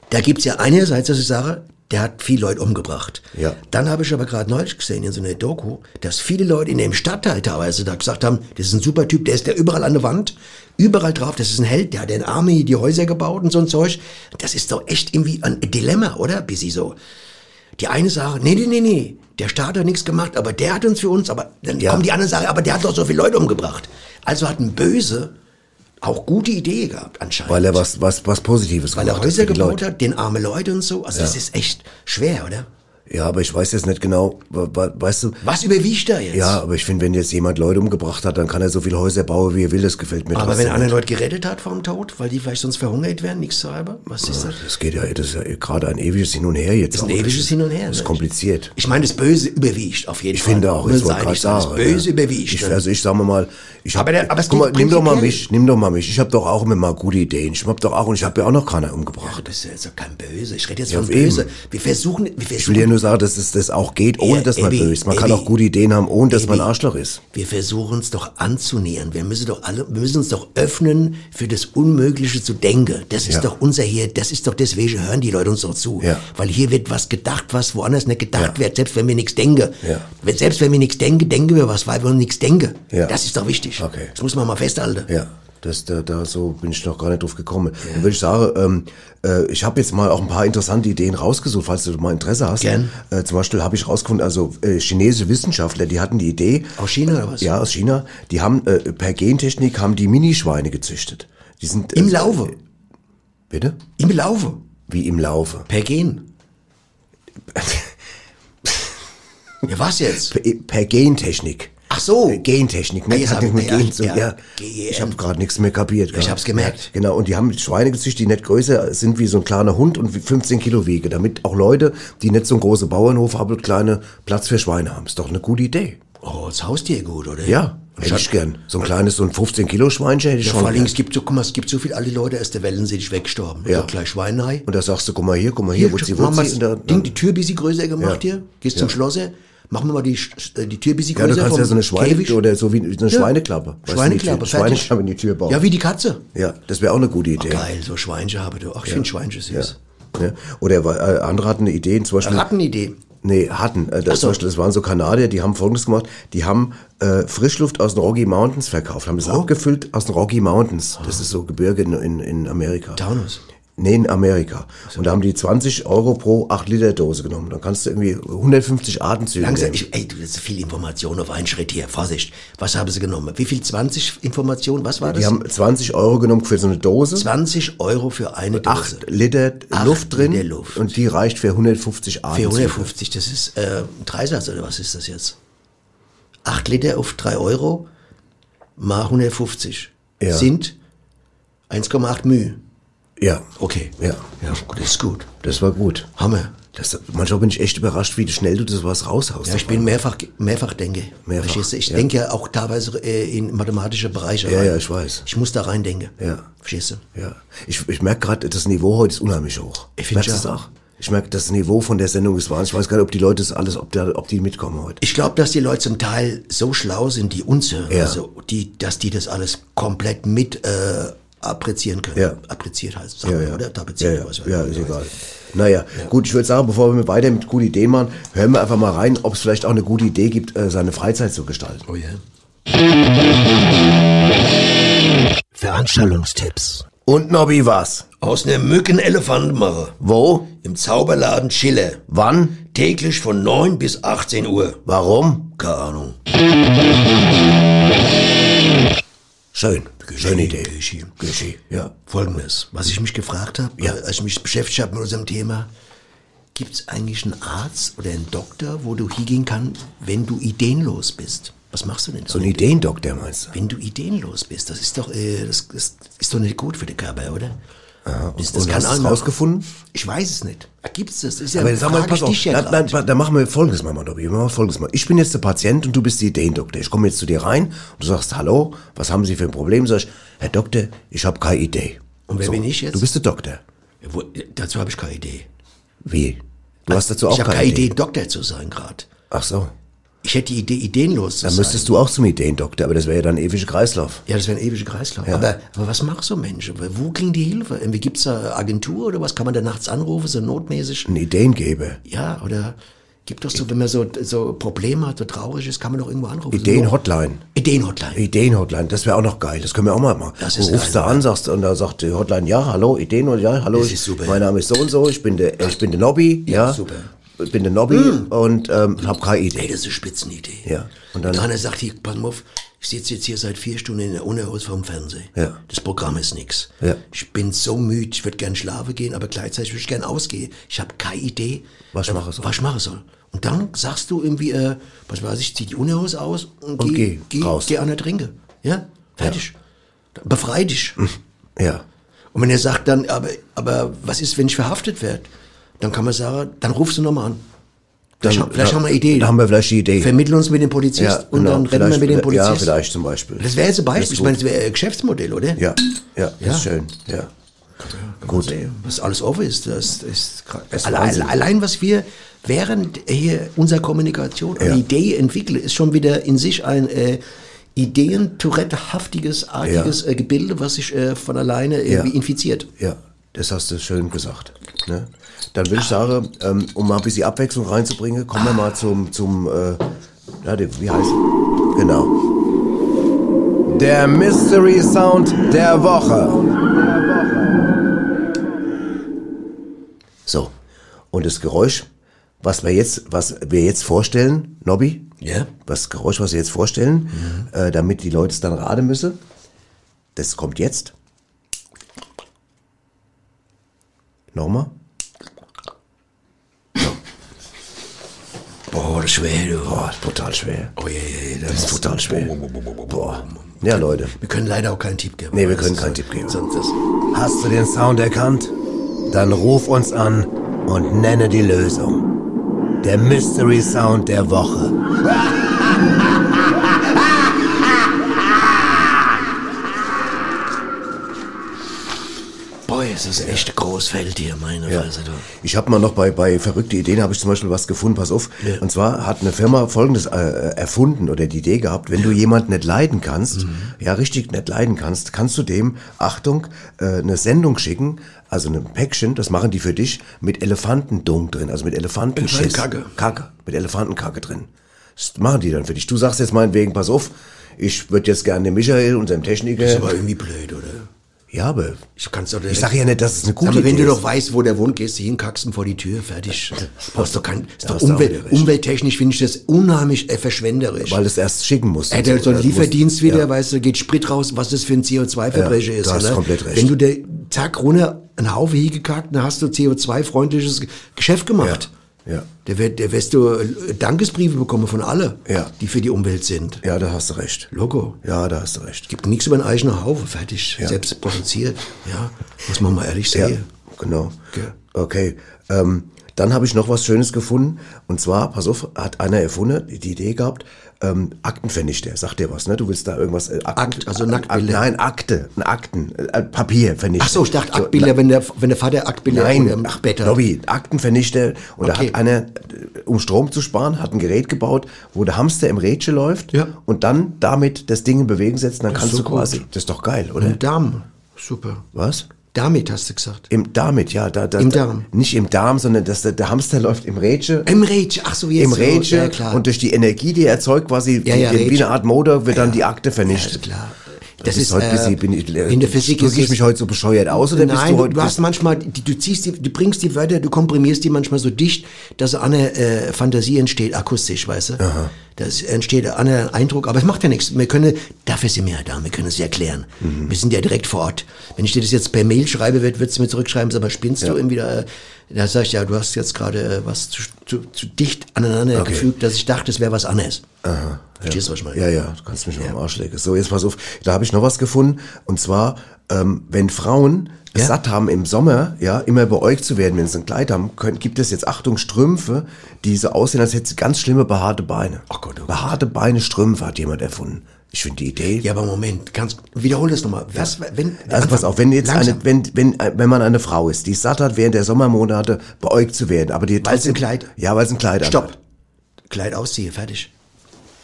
Da gibt's ja einerseits, dass ich sage, der hat viele Leute umgebracht. Ja. Dann habe ich aber gerade neulich gesehen in so einer Doku, dass viele Leute in dem Stadtteil teilweise da gesagt haben, das ist ein super Typ, der ist der überall an der Wand, überall drauf, das ist ein Held, der hat in Army die Häuser gebaut und so ein Zeug. Das ist doch echt irgendwie ein Dilemma, oder? Busy so. Die eine sagt, nee, nee, nee, nee, der Staat hat nichts gemacht, aber der hat uns für uns, aber dann Ja. kommen die anderen sagen, aber der hat doch so viele Leute umgebracht. Also hat ein Böse auch gute Idee gehabt anscheinend. Weil er was, was, was Positives Weil er gemacht hat Häuser gebaut Leute. hat, den arme Leute und so. Also das ist echt schwer, oder? Ja, aber ich weiß jetzt nicht genau, weißt du, Was überwiegt er jetzt? ja, aber ich finde, wenn jetzt jemand Leute umgebracht hat, dann kann er so viele Häuser bauen, wie er will, das gefällt mir Aber wenn er andere. Leute gerettet hat vom Tod, weil die vielleicht sonst verhungert wären, nichts zu haben, was ist das? Das geht ja, das ist ja gerade ein ewiges Hin und Her jetzt. Das ist ein ewiges Hin und Her. Das ist ne? kompliziert. Ich meine, das Böse überwiegt auf jeden Ich Fall. finde auch, jetzt wollte ich gerade sagen. Das Böse ja. überwiegt. Ich, ne? also ich sag mal ich Aber hab, der- aber es guck mal, nimm doch mal mich, nimm doch mal mich. Ich habe doch auch immer mal gute Ideen. Ich hab doch auch und ich habe ja auch noch keiner umgebracht. das ist ja kein Böse. Ich rede jetzt Ja, von. Böse. Wir versuchen, wir Ich versuchen, nur sagen, dass es das auch geht, ohne dass man böse ist. Man kann auch gute Ideen haben, ohne dass man. Arschloch ist. wir versuchen uns doch anzunähern. Wir müssen doch alle, wir müssen uns doch öffnen für das Unmögliche zu denken. Das ist Ja. doch unser hier, das ist doch deswegen hören die Leute uns doch zu. Ja. Weil hier wird was gedacht, was woanders nicht gedacht Ja. wird, selbst wenn wir nichts denken. Selbst wenn wir nichts denken, denken wir was, weil wir nichts denken. Das ist doch wichtig. Okay. Das muss man mal festhalten. Das, da, da so bin ich noch gar nicht drauf gekommen. Dann würde ich sagen, ähm, äh, ich habe jetzt mal auch ein paar interessante Ideen rausgesucht, falls du mal Interesse hast. Gern. Äh, zum Beispiel habe ich rausgefunden, also äh, chinesische Wissenschaftler, die hatten die Idee. Aus China oder was? Ja, aus China. Die haben äh, per Gentechnik haben die Minischweine gezüchtet. Die sind Im äh, Laufe. Bitte? Im Laufe. Wie im Laufe. Per Gen. ja, was jetzt? Per, per Gentechnik. Ach so. Äh, Gentechnik, ne? Jetzt Hat nichts mit ja, Gen zu ja. ja. Ich habe gerade nichts mehr kapiert. Ich grad. hab's gemerkt. Ja, genau, und die haben Schweine gezüchtet, die nicht größer sind wie so ein kleiner Hund und wie 15 Kilo wiegen, damit auch Leute, die nicht so einen großen Bauernhof haben und kleine Platz für Schweine haben. Ist doch eine gute Idee. Oh, das Haustier gut, oder? Ja, hätte ich gern. So ein kleines, so ein 15 Kilo Schweinchen hätte ich Ja, schon vor allem, es gibt so, guck mal, es gibt so viele alte Leute aus der Welt, sind gestorben. Ja. So gleich Schweinei. Und da sagst du, guck mal hier, guck mal hier, wo sie mach mal Wurzel das Ding, die Tür ein bisschen größer gemacht Ja. hier. Gehst zum Schlosser, machen wir mal die, äh, die bisschen Ja, du kannst ja so eine Schweine oder so wie eine Ja. Schweineklappe. Du, Schweineklappe. Schweineklappe in die Tür bauen. Ja, wie die Katze. Ja, das wäre auch eine gute Idee. Geil, so Schweinchen habe du. Ach, ich finde Schweinchen süß. Ja. Oder äh, andere hatten eine Idee, zum Beispiel. Rattenidee. Nee, hatten. Äh, das, so. Beispiel, das waren so Kanadier, die haben Folgendes gemacht. Die haben äh, Frischluft aus den Rocky Mountains verkauft, haben das abgefüllt aus den Rocky Mountains. Das ist so Gebirge in, in, in Amerika. Taunus. Nee, in Amerika. Und da haben die 20 Euro pro 8 Liter Dose genommen. Dann kannst du irgendwie 150 Atemzüge Langsam, nehmen. ich, ey, du, das ist viel Information auf einen Schritt hier. Vorsicht. Was haben sie genommen? Wie viel? 20 Informationen? Was war das? Die haben 20 Euro genommen für so eine Dose. 20 Euro für eine Dose. 8 Liter Acht Luft drin. Liter Luft. Und die reicht für 150 Atemzüge. 450, das ist äh, ein Dreisatz oder was ist das jetzt? 8 Liter auf 3 Euro mal 150 Ja. sind 1,8 Mühe. Ja. Okay. Ja. Ja, gut, das ist gut. Das war gut. Hammer. Das, manchmal bin ich echt überrascht, wie schnell du das was raushaust. Ja, ich bin mehrfach, mehrfach denke. Mehrfach, Verstehst du? Ich ja. denke ja auch teilweise äh, in mathematische Bereiche Ja, rein. ja, ich weiß. Ich muss da rein denken. Ja. Verstehst du? Ja, ich, ich merke gerade, das Niveau heute ist unheimlich hoch. Ich find Merkst du ja. das auch? Ich merke, das Niveau von der Sendung ist wahnsinnig. Ich weiß gar nicht, ob die Leute das alles, ob, da, ob die mitkommen heute. Ich glaube, dass die Leute zum Teil so schlau sind, die uns hören, Ja. also die, dass die das alles komplett mit äh, apprezieren können. Ja. Appreziert heißt, sagen Ja, ja. oder? Ja, Tapezieren, ja, was ja ist egal. Naja, gut, ich würde sagen, bevor wir weiter mit guten Ideen machen, hören wir einfach mal rein, ob es vielleicht auch eine gute Idee gibt, äh, seine Freizeit zu gestalten. Oh ja. Veranstaltungstipps. Und Nobby was? Aus einer Mücken Elefant machen. Wo? Im Zauberladen Schiller. Wann? Täglich von 9 bis 18 Uhr. Warum? Keine Ahnung. Schön. Schöne Idee. Geschi. Geschi, ja. Folgendes, was ich mich gefragt habe, Ja. äh, als ich mich beschäftigt habe mit unserem Thema, gibt es eigentlich einen Arzt oder einen Doktor, wo du hingehen kannst, wenn du ideenlos bist? Was machst du denn So ein? Ideendoktor meinst du? Wenn du ideenlos bist, das ist doch, äh, das, das ist doch nicht gut für den Körper, oder? Das, das Und hast du es rausgefunden? Ich weiß es nicht. Gibt's das? das ist ja, Aber sag mal, pass ich auf, ja na, grad. na, da machen wir folgendes mal, mal, Dobby. Wir machen folgendes mal. Ich bin jetzt der Patient und du bist die Ideendoktor. Ich komme jetzt zu dir rein und du sagst, hallo, was haben Sie für ein Problem? Sag ich, Herr Doktor, ich habe keine Idee. Und wer bin ich jetzt? Du bist der Doktor. Ja, wo, dazu habe ich keine Idee. Wie? Du hast dazu auch ich habe keine keine Idee. Idee, Doktor zu sein gerade. Ach so. Ich hätte die Idee, ideenlos zu Dann sein. müsstest du auch zum Ideendoktor, aber das wäre ja dann ein ewiger Kreislauf. Ja, das wäre ein ewiger Kreislauf. Aber, aber was macht so ein Mensch? Wo kriegen die Hilfe? Irgendwie gibt's da Agentur oder was? Kann man da nachts anrufen, so notmäßig? Ein Ideengeber. Ja, oder gibt doch so, wenn man so, so Probleme hat, so traurig ist, kann man doch irgendwo anrufen. Ideen-Hotline. Ideen-Hotline. Ideen-Hotline, das wäre auch noch geil. Das können wir auch mal machen. Das du ist rufst geil, da an, sagst, und da sagt die Hotline, ja, hallo, Ideen, ja, hallo, Das ist super. mein Name ist so und so, ich bin der, ich bin der Nobby, ja. super. Ich bin der Nobby und ähm, habe keine Ey, Idee. das ist eine Spitzenidee. Ja, und dann- Und einer sagt hier, pass mal auf, ich sitze jetzt hier seit vier Stunden in der Unerhaus vom Fernsehen. Ja. Das Programm ist nix. Ja. Ich bin so müde, ich würde gern schlafen gehen, aber gleichzeitig würde ich gern ausgehen. Ich habe keine Idee, Was ich äh, machen soll. Was ich machen soll. Und dann sagst du irgendwie, äh, was weiß ich, zieh die Unerhaus aus und, Und geh, geh raus. geh an der Trinke. Ja, fertig. Befrei dich. Ja. Und wenn er sagt dann, aber, aber was ist, wenn ich verhaftet werde? Dann kann man sagen, dann rufst du nochmal an. Vielleicht, Dann- haben- vielleicht da- haben wir eine Idee. da haben wir vielleicht die Idee. Vermitteln uns mit dem Polizist Ja, und genau. dann reden wir mit dem Polizist. Ja, vielleicht zum Beispiel. Das wäre jetzt ein Beispiel. Ich meine, das wäre ein Geschäftsmodell, oder? Ja, ja, Ja. ist schön, ja. Gut. Was alles offen ist, das ist, Das ist allein, allein was wir während hier unserer Kommunikation eine Ja. Idee entwickeln, ist schon wieder in sich ein äh, Ideen-Tourette-haftiges, artiges äh, Gebilde, was sich äh, von alleine irgendwie Ja. infiziert. Ja, das hast du schön gesagt. Ne? Dann würde ich sagen, ähm, um mal ein bisschen Abwechslung reinzubringen, kommen wir mal zum, zum äh, ja, der- wie heißt Genau. Der Mystery Sound der Woche. So, und das Geräusch, was wir jetzt, was wir jetzt vorstellen, Nobby, Ja. das Geräusch, was wir jetzt vorstellen, äh, damit die Leute es dann raten müssen, das kommt jetzt. Nochmal. Boah, das ist schwer, du. Boah, ist brutal schwer. Oh, je, je, Das ist total schwer. Boah. Ja, Leute. Wir können leider auch keinen Tipp geben. Nee, wir Das können ist keinen Tipp geben. Sonst das, Hast du den Sound erkannt? Dann ruf uns an und nenne die Lösung. Der Mystery Sound der Woche. es ist echt ein großes Feld hier, meine Ja. Fresse. Ich habe mal noch bei, bei verrückte Ideen habe ich zum Beispiel was gefunden, pass auf. Ja. Und zwar hat eine Firma folgendes äh, erfunden oder die Idee gehabt, wenn du jemanden nicht leiden kannst, Mhm. ja richtig nicht leiden kannst, kannst du dem, Achtung, äh, eine Sendung schicken, also ein Päckchen, das machen die für dich, mit Elefantendung drin, also mit Elefantenschiss. Elefantenkacke. Kacke, mit Elefantenkacke drin. Das machen die dann für dich. Du sagst jetzt meinetwegen, pass auf, ich würde jetzt gerne den Michael, unserem Techniker. Das ist aber irgendwie blöd, oder? Ja, aber Ich kann's doch ich sage ja nicht, dass es eine gute aber wenn Idee du ist. doch weißt, wo der wohnt, gehst du hin, kackst ihn vor die Tür, fertig. Brauchst doch kein, ist doch du Umwelt, umwelttechnisch finde ich das unheimlich äh, verschwenderisch. weil du es erst schicken musst. Er hat ja so muss- Lieferdienst wieder, ja. weißt du, geht Sprit raus, was das für ein CO2-Verbrecher Ja, ist. du hast oder? komplett recht. Wenn du der Tag runter einen Haufen hingekackt, dann hast du CO2-freundliches Geschäft gemacht. Ja. Der, wird, der wirst du äh, Dankesbriefe bekommen von alle, Ja. die für die Umwelt sind. Ja, da hast du recht. Logo. Ja, da hast du recht. Gibt nichts über einen eigenen Haufen, fertig, Ja. selbst produziert. Ja, muss man mal ehrlich Ja, sehen. genau. Okay. Okay. Ähm, dann habe ich noch was Schönes gefunden. Und zwar, pass auf, hat einer erfunden, die Idee gehabt, ähm, Aktenvernichter. Sagt dir was, ne? Du willst da irgendwas... Äh, Akt, also Ak- Nacktbilder. Nein, Akte. Ein Akten. Äh, Papier vernichten. Ach so, ich dachte Aktbilder, wenn, der, wenn der Vater Aktbilder Nein, oder ach, hat. Lobby, Aktenvernichter. Und da Okay. hat einer, äh, um Strom zu sparen, hat ein Gerät gebaut, wo der Hamster im Rädchen läuft Ja. und dann damit das Ding in Bewegung setzt. Dann Das kannst ist du so gut. quasi... Das ist doch geil, oder? Im Darm. Super. Was? Damit hast du gesagt. Im damit, ja. Da, da, Im da- Darm. Nicht im Darm, sondern dass der, der Hamster läuft im Rädchen. Im Rädchen, ach so, jetzt Im so, Rädchen ja, klar. und durch die Energie, die er erzeugt, quasi Ja, ja, wie, wie eine Art Motor, wird dann die Akte ja, vernichtet. ist klar. Das ist heute äh, bisschen, bin ich, in der Physik drücke ich mich heute so bescheuert aus oder Nein, bist du heute du hast manchmal, du ziehst die, du bringst die Wörter, du komprimierst die manchmal so dicht, dass eine äh, Fantasie entsteht, akustisch, weißt du? Das entsteht ein anderer Eindruck, aber es macht ja nichts. Wir können, dafür sind wir ja da, wir können es erklären. Mhm. Wir sind ja direkt vor Ort. Wenn ich dir das jetzt per Mail schreibe, wird, würdest du mir zurückschreiben, sag mal, spinnst du irgendwie da? Da sag ich, ja, du hast jetzt gerade äh, was zu, zu, zu dicht aneinander Okay. gefügt, dass ich dachte, es wäre was anderes. Verstehst du, was ich meine? Ja, ja, du kannst mich noch am Arsch legen. So, jetzt pass auf, da habe ich noch was gefunden. Und zwar, ähm, wenn Frauen es Ja. satt haben im Sommer, ja, immer beäugt zu werden, wenn sie ein Kleid haben, können, gibt es jetzt, Achtung, Strümpfe, die so aussehen, als hätten sie ganz schlimme behaarte Beine. Ach Gott, oh Gott. Behaarte Beine, Strümpfe hat jemand erfunden. Ich finde die Idee. Ja, aber Moment, kannst, wiederhol das nochmal. Was, wenn, Also pass auf, wenn jetzt Langsam. eine, wenn, wenn, äh, wenn man eine Frau ist, die es satt hat, während der Sommermonate beäugt zu werden, aber die Weil sie trotzdem- ein Kleid- Ja, weil sie ein Kleid Stopp. anhat. Kleid ausziehe, fertig.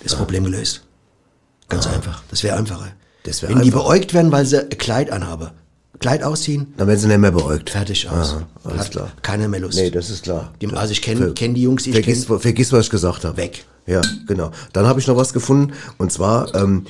Das Problem gelöst. Ganz einfach. Das wäre einfacher. Ah. Das wär Wenn die einfach. beäugt werden, weil sie ein Kleid anhaben. Kleid ausziehen, Dann werden sie nicht mehr beäugt. fertig aus. Aha, alles Hat klar. Keiner mehr Lust. Nee, das ist klar. Die, also ich kenne kenn die Jungs, die ich vergiss, kenne. vergiss, was ich gesagt habe. Weg. Ja, genau. Dann habe ich noch was gefunden. Und zwar, ähm,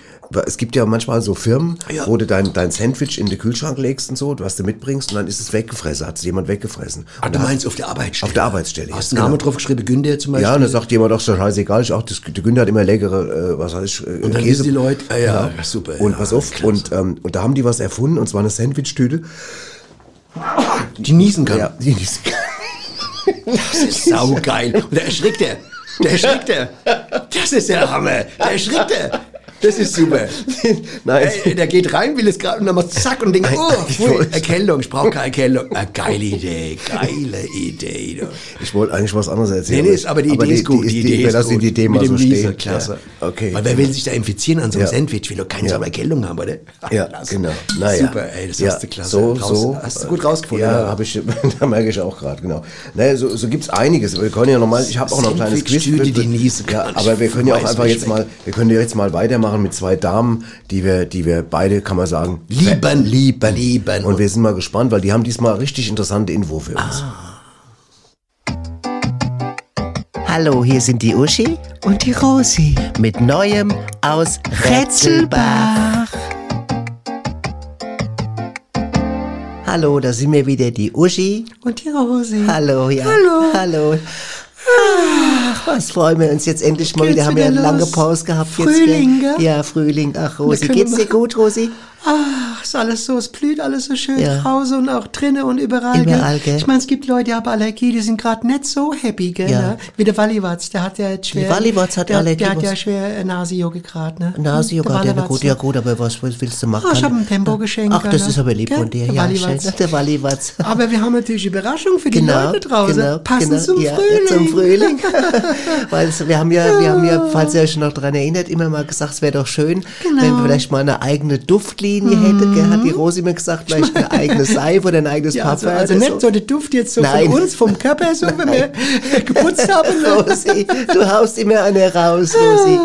es gibt ja manchmal so Firmen, Ja. wo du dein, dein Sandwich in den Kühlschrank legst und so, was du mitbringst, und dann ist es weggefressen, hat es jemand weggefressen. Ah, Und du da- meinst auf der Arbeitsstelle? Auf der Arbeitsstelle, Hast du Namen genau. drauf geschrieben, Günther zum Beispiel? Ja, und dann sagt jemand auch so, scheißegal, ich auch, das, der Günther hat immer leckere, äh, was heißt äh, Und dann wissen die Leute, ah ja, super, Und ja, pass auf, und, ähm, und da haben die was erfunden, und zwar eine Sandwich-Tüte. die niesen kann. Ja, die, die, Das ist saugeil. Und der erschrickt er. Der erschrickt er. Das ist der Hammer. Der erschrickt er. Das ist super. Nein. Ey, der geht rein, will es gerade und dann macht zack und denkt, oh, Ich pfui, Erkältung, ich brauche keine Erkältung. Eine geile Idee, geile Idee. Du. ich wollte eigentlich was anderes erzählen. Nee, nee, aber die Idee ist gut. Die, Idee wir ist gut. die Idee Mit mal so Niesen, stehen. klasse. Okay. Weil wer will sich da infizieren an so einem Ja. Sandwich? Will doch keine Ja. so Erkältung haben, oder? Ja, Klasse. genau. Naja. Super, ey, das ja, hast du klasse. So, raus, so. Hast du gut rausgefunden. Ja, habe ich, da merke ich auch gerade, genau. Naja, so, so gibt's einiges. Wir können ja nochmal, ich habe auch noch ein kleines Quiz. Die ja, aber wir können ja auch einfach jetzt mal, wir können ja jetzt mal weitermachen mit zwei Damen, die wir, die wir beide, kann man sagen, Lieben. lieben. Lieben. Und wir sind mal gespannt, weil die haben diesmal richtig interessante Info für uns. Hallo, hier sind die Uschi Und die Rosi. mit Neuem aus Rätselbach. Hallo, da sind wir wieder, die Uschi. Und die Rosi. Hallo, ja. Hallo. Hallo. Ach, was freuen wir uns jetzt endlich mal Geht's wieder. Haben wir eine wieder lange? Pause gehabt Frühling, jetzt. gell? Ja, Frühling. Ach, Rosi, geht's wir- dir gut, Rosi? Ach, ist alles so, es blüht alles so schön Ja. draußen und auch drinnen und überall. Überall, gell? gell? Ich meine, es gibt Leute, die haben Allergie, die sind gerade nicht so happy, gell? Ja. Ne? Wie der Walliwatz, der hat ja jetzt schwer. Walliwatz hat der, Allergie, Der hat ja schwer Nasi-Yoga gerade, ne? Nasi-Yoga, Der der, gut, ne? ja gut, aber was, willst du machen? Ah, ich hab ihm Tempo geschenkt, Ach, das ne? ist aber lieb Gell? von dir. Der Ja, Walliwatz. Der Walliwatz. Aber wir haben natürlich Überraschung für die Genau, Leute draußen. genau, Passend genau, zum ja, Frühling. Zum Frühling. Weil wir haben ja, wir haben ja, falls ihr euch noch daran erinnert, immer mal gesagt, es wäre doch schön, Genau. wenn wir vielleicht mal eine eigene Duftlinie hätten. Gell? Hat die Rosi mir gesagt, vielleicht eine eigene Seife oder ein eigenes Ja, also, Parfum. also oder nicht so der Duft jetzt so Nein. von uns, vom Körper, so, wenn wir geputzt haben. Rosi, du haust immer eine raus, Rosi.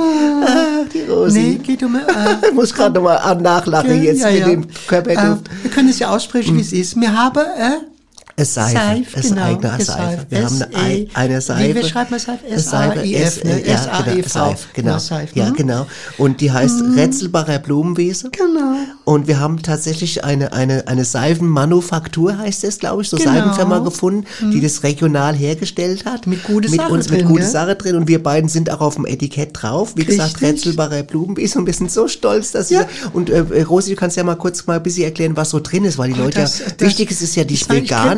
Ah, die Rosi. Nee, geht um... Äh, Ich muss gerade nochmal nachlachen jetzt ja, mit ja. dem Körperduft. Äh, wir können es ja aussprechen, wie es ist. Wir haben äh, Seife. Seife, es genau, eigene Seife. Wir haben eine, Ei- S-E- eine Seife. Wie- schreibt man Seife? S-A-I-F, ne? S- ja, S-A-I-V. genau, Seife, genau. Ja, Seife, Ja, mhm. genau. Und die heißt Rätselbacher Blumenwiese. Genau. Und wir haben tatsächlich eine, eine, eine Seifenmanufaktur, heißt es, glaube ich, so Genau. Seifenfirma gefunden, die das regional hergestellt hat. Mit gute mit Sache uns, mit drin, gute gell? Sache drin. Und wir beiden sind auch auf dem Etikett drauf. Wie gesagt. Rätselbacher Blumenwiese. Und wir sind so stolz, dass Ja. sie, und äh, Rosi, du kannst ja mal kurz mal ein bisschen erklären, was so drin ist, weil die Leute ja, wichtig ist, ja, die ich ich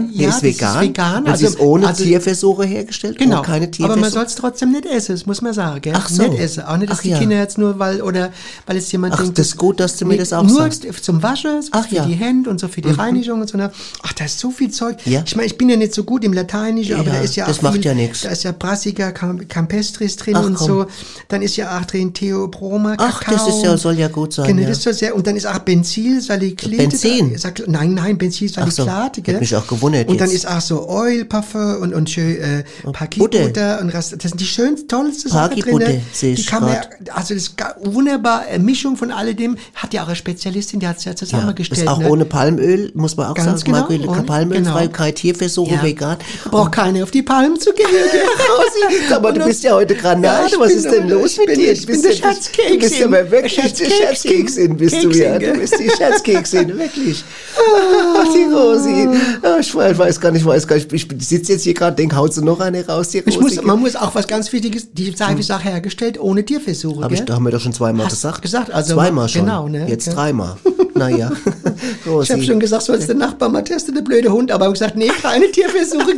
vegan, ja, ist das ist vegan. vegan, Und sie also- ist ohne also- Tierversuche hergestellt. Genau. Keine aber Tierversuche. man soll es trotzdem nicht essen, das muss man sagen. Gell? Ach so. Nicht essen. Auch nicht, dass Ach die ja. Kinder jetzt nur, weil, oder weil jetzt jemand Ach, denkt. das ist gut, dass du mir das auch nur sagst. zum Waschen, so Ach für ja. Mhm. die Hände und so für die Reinigung und so. ne? Ach, da ist so viel Zeug. Ja. Ich meine, ich bin ja nicht so gut im Lateinischen, aber Ja, da ist ja das auch macht viel, ja nix. Da ist ja Brassica, Cam- Campestris drin Ach, und komm. so. Dann ist ja auch drin Theobroma, Ach, Kakao. das ist ja, soll ja gut sein. Genau, ja. das ist so sehr, und dann ist auch Benzylsalicylate. Benzin? Da, sag, nein, nein, Benzylsalicylate, Ach so, gell? hätte mich auch gewundert Und dann jetzt. ist auch so Oil Parfum und, und schön, äh, Paketbutter und Rest, das sind die schönsten, tollsten Sachen drin. Die kann man, also das ist wunderbar, Mischung von alledem, hat ja auch eine Spezialistin, die hat es ja Ja, zusammengestellt. ist auch ne? ohne Palmöl, muss man auch Ganz sagen. genau, Genau, ohne- Palmölfrei, genau. kein Tierversuche, Ja. vegan. Braucht keiner auf die Palmen zu gehen. Rosi? Aber du Und bist ja heute Granate, ich was ist denn los mit dir? Ich bin der Scherzkeksin. Du bist aber wirklich die. Scherzkeksin, bist du ja. Du bist die Scherzkeksin, wirklich. Ach, die Rosi. Ah, Ich weiß gar nicht, ich weiß gar nicht. Ich sitze jetzt hier gerade, denk, haut sie noch eine raus, die. Ich muss, man muss auch was ganz Wichtiges, die Seife ist auch hergestellt ohne Tierversuche. Hab ich, da haben wir doch schon zweimal Hast gesagt. gesagt, also zweimal schon. genau, ne? Jetzt Ja. dreimal. Naja. Rosi. Ich habe schon gesagt, sollst den Nachbar mal testen, der blöde Hund, aber ich gesagt, nee, keine Tierversuche.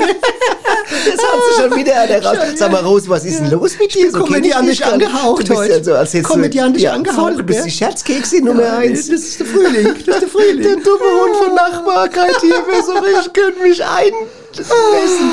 Das hat sie schon wieder eine raus. Sag mal, Rose, was ist denn los mit dir? ich komödiantisch angehaucht Du bist heute. ja so, als Komödiantisch ja, angehaucht, Du bist die Scherzkeksin Nummer Ja, eins. Das ist der Frühling, das ist der Frühling. Der dumme Hund von Nachbar, kein Tierversuch, ich könnte mich einfressen.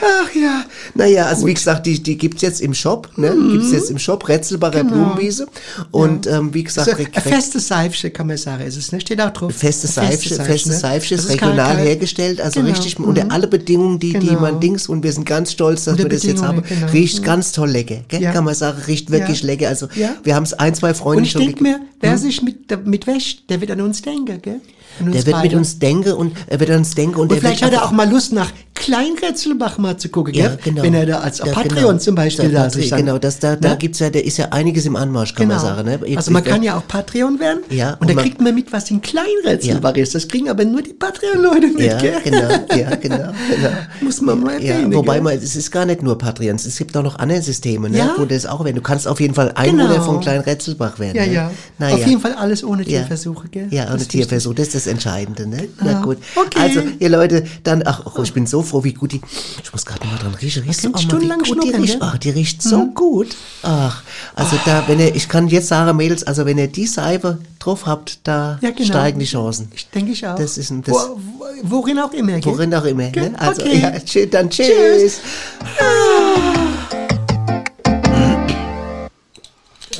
Ach ja. Naja, also wie gesagt, die, die gibt's jetzt im Shop, ne? Gibt's jetzt im Shop, Rätselbacher Blumenwiese. Und ähm, wie gesagt, So, re- ein festes Seifchen, kann man sagen, ist es, ne? Steht auch drauf. Festes Ein Seifchen, festes ne? Seifchen Das ist regional kein- hergestellt, also Genau. richtig unter alle Bedingungen, die, die Genau. man Dings und wir sind ganz stolz, dass Unter wir das jetzt haben. Genau. Riecht ganz toll lecker, gell? Ja. kann man sagen, riecht wirklich Ja. lecker. Also Ja. wir haben es ein, zwei Freunde Und ich schon denke gegeben. mir, wer sich mit, mit wäscht, der wird an uns denken, gell? An uns Der wird mit uns denken und er wird uns denken und, Und vielleicht hat er auch mal Lust, nach Kleinretzelbach mal zu gucken, ja, genau. Wenn er da als Ja, Patreon genau. zum Beispiel da sich dann, Genau, das, da, da ne? gibt's ja, da ist ja einiges im Anmarsch, kann Genau. man sagen. Ne? Also man kann ja auch Patreon werden Ja, und, und da man- kriegt man mit, was in Kleinretzelbach ist. Das kriegen aber nur die Patreon-Leute mit, Ja, gell? genau, ja, genau, genau. Muss man mal Ja, erwähnen, wobei man, es ist gar nicht nur Patreon, es gibt auch noch andere Systeme, ne, Ja. wo das auch, wenn du kannst auf jeden Fall Einwohner Genau. von Klein Retzelbach werden. Ja, ne? ja. Naja. Auf jeden Fall alles ohne Ja. Tierversuche, gell? Ja, ohne ist Tierversuch, das ist das Entscheidende, ne? Na Ja. gut. Okay. Also, ihr Leute, dann, ach, oh, ich bin so froh, wie gut die, ich muss gerade mal dran riechen, auch mal, wie stundenlang gut die riecht? gell? Mhm. Ach, die riecht so gut. Ach, also da, wenn ihr, ich kann jetzt sagen, Mädels, also wenn ihr die Seife drauf habt, da Ja, genau. steigen die Chancen. Ich denke ich auch. Das ist ein, das, Wo, wo, worin auch immer, gell? worin auch immer, Gell? ne? Also, okay. ja, dann tschüss. Tschüss.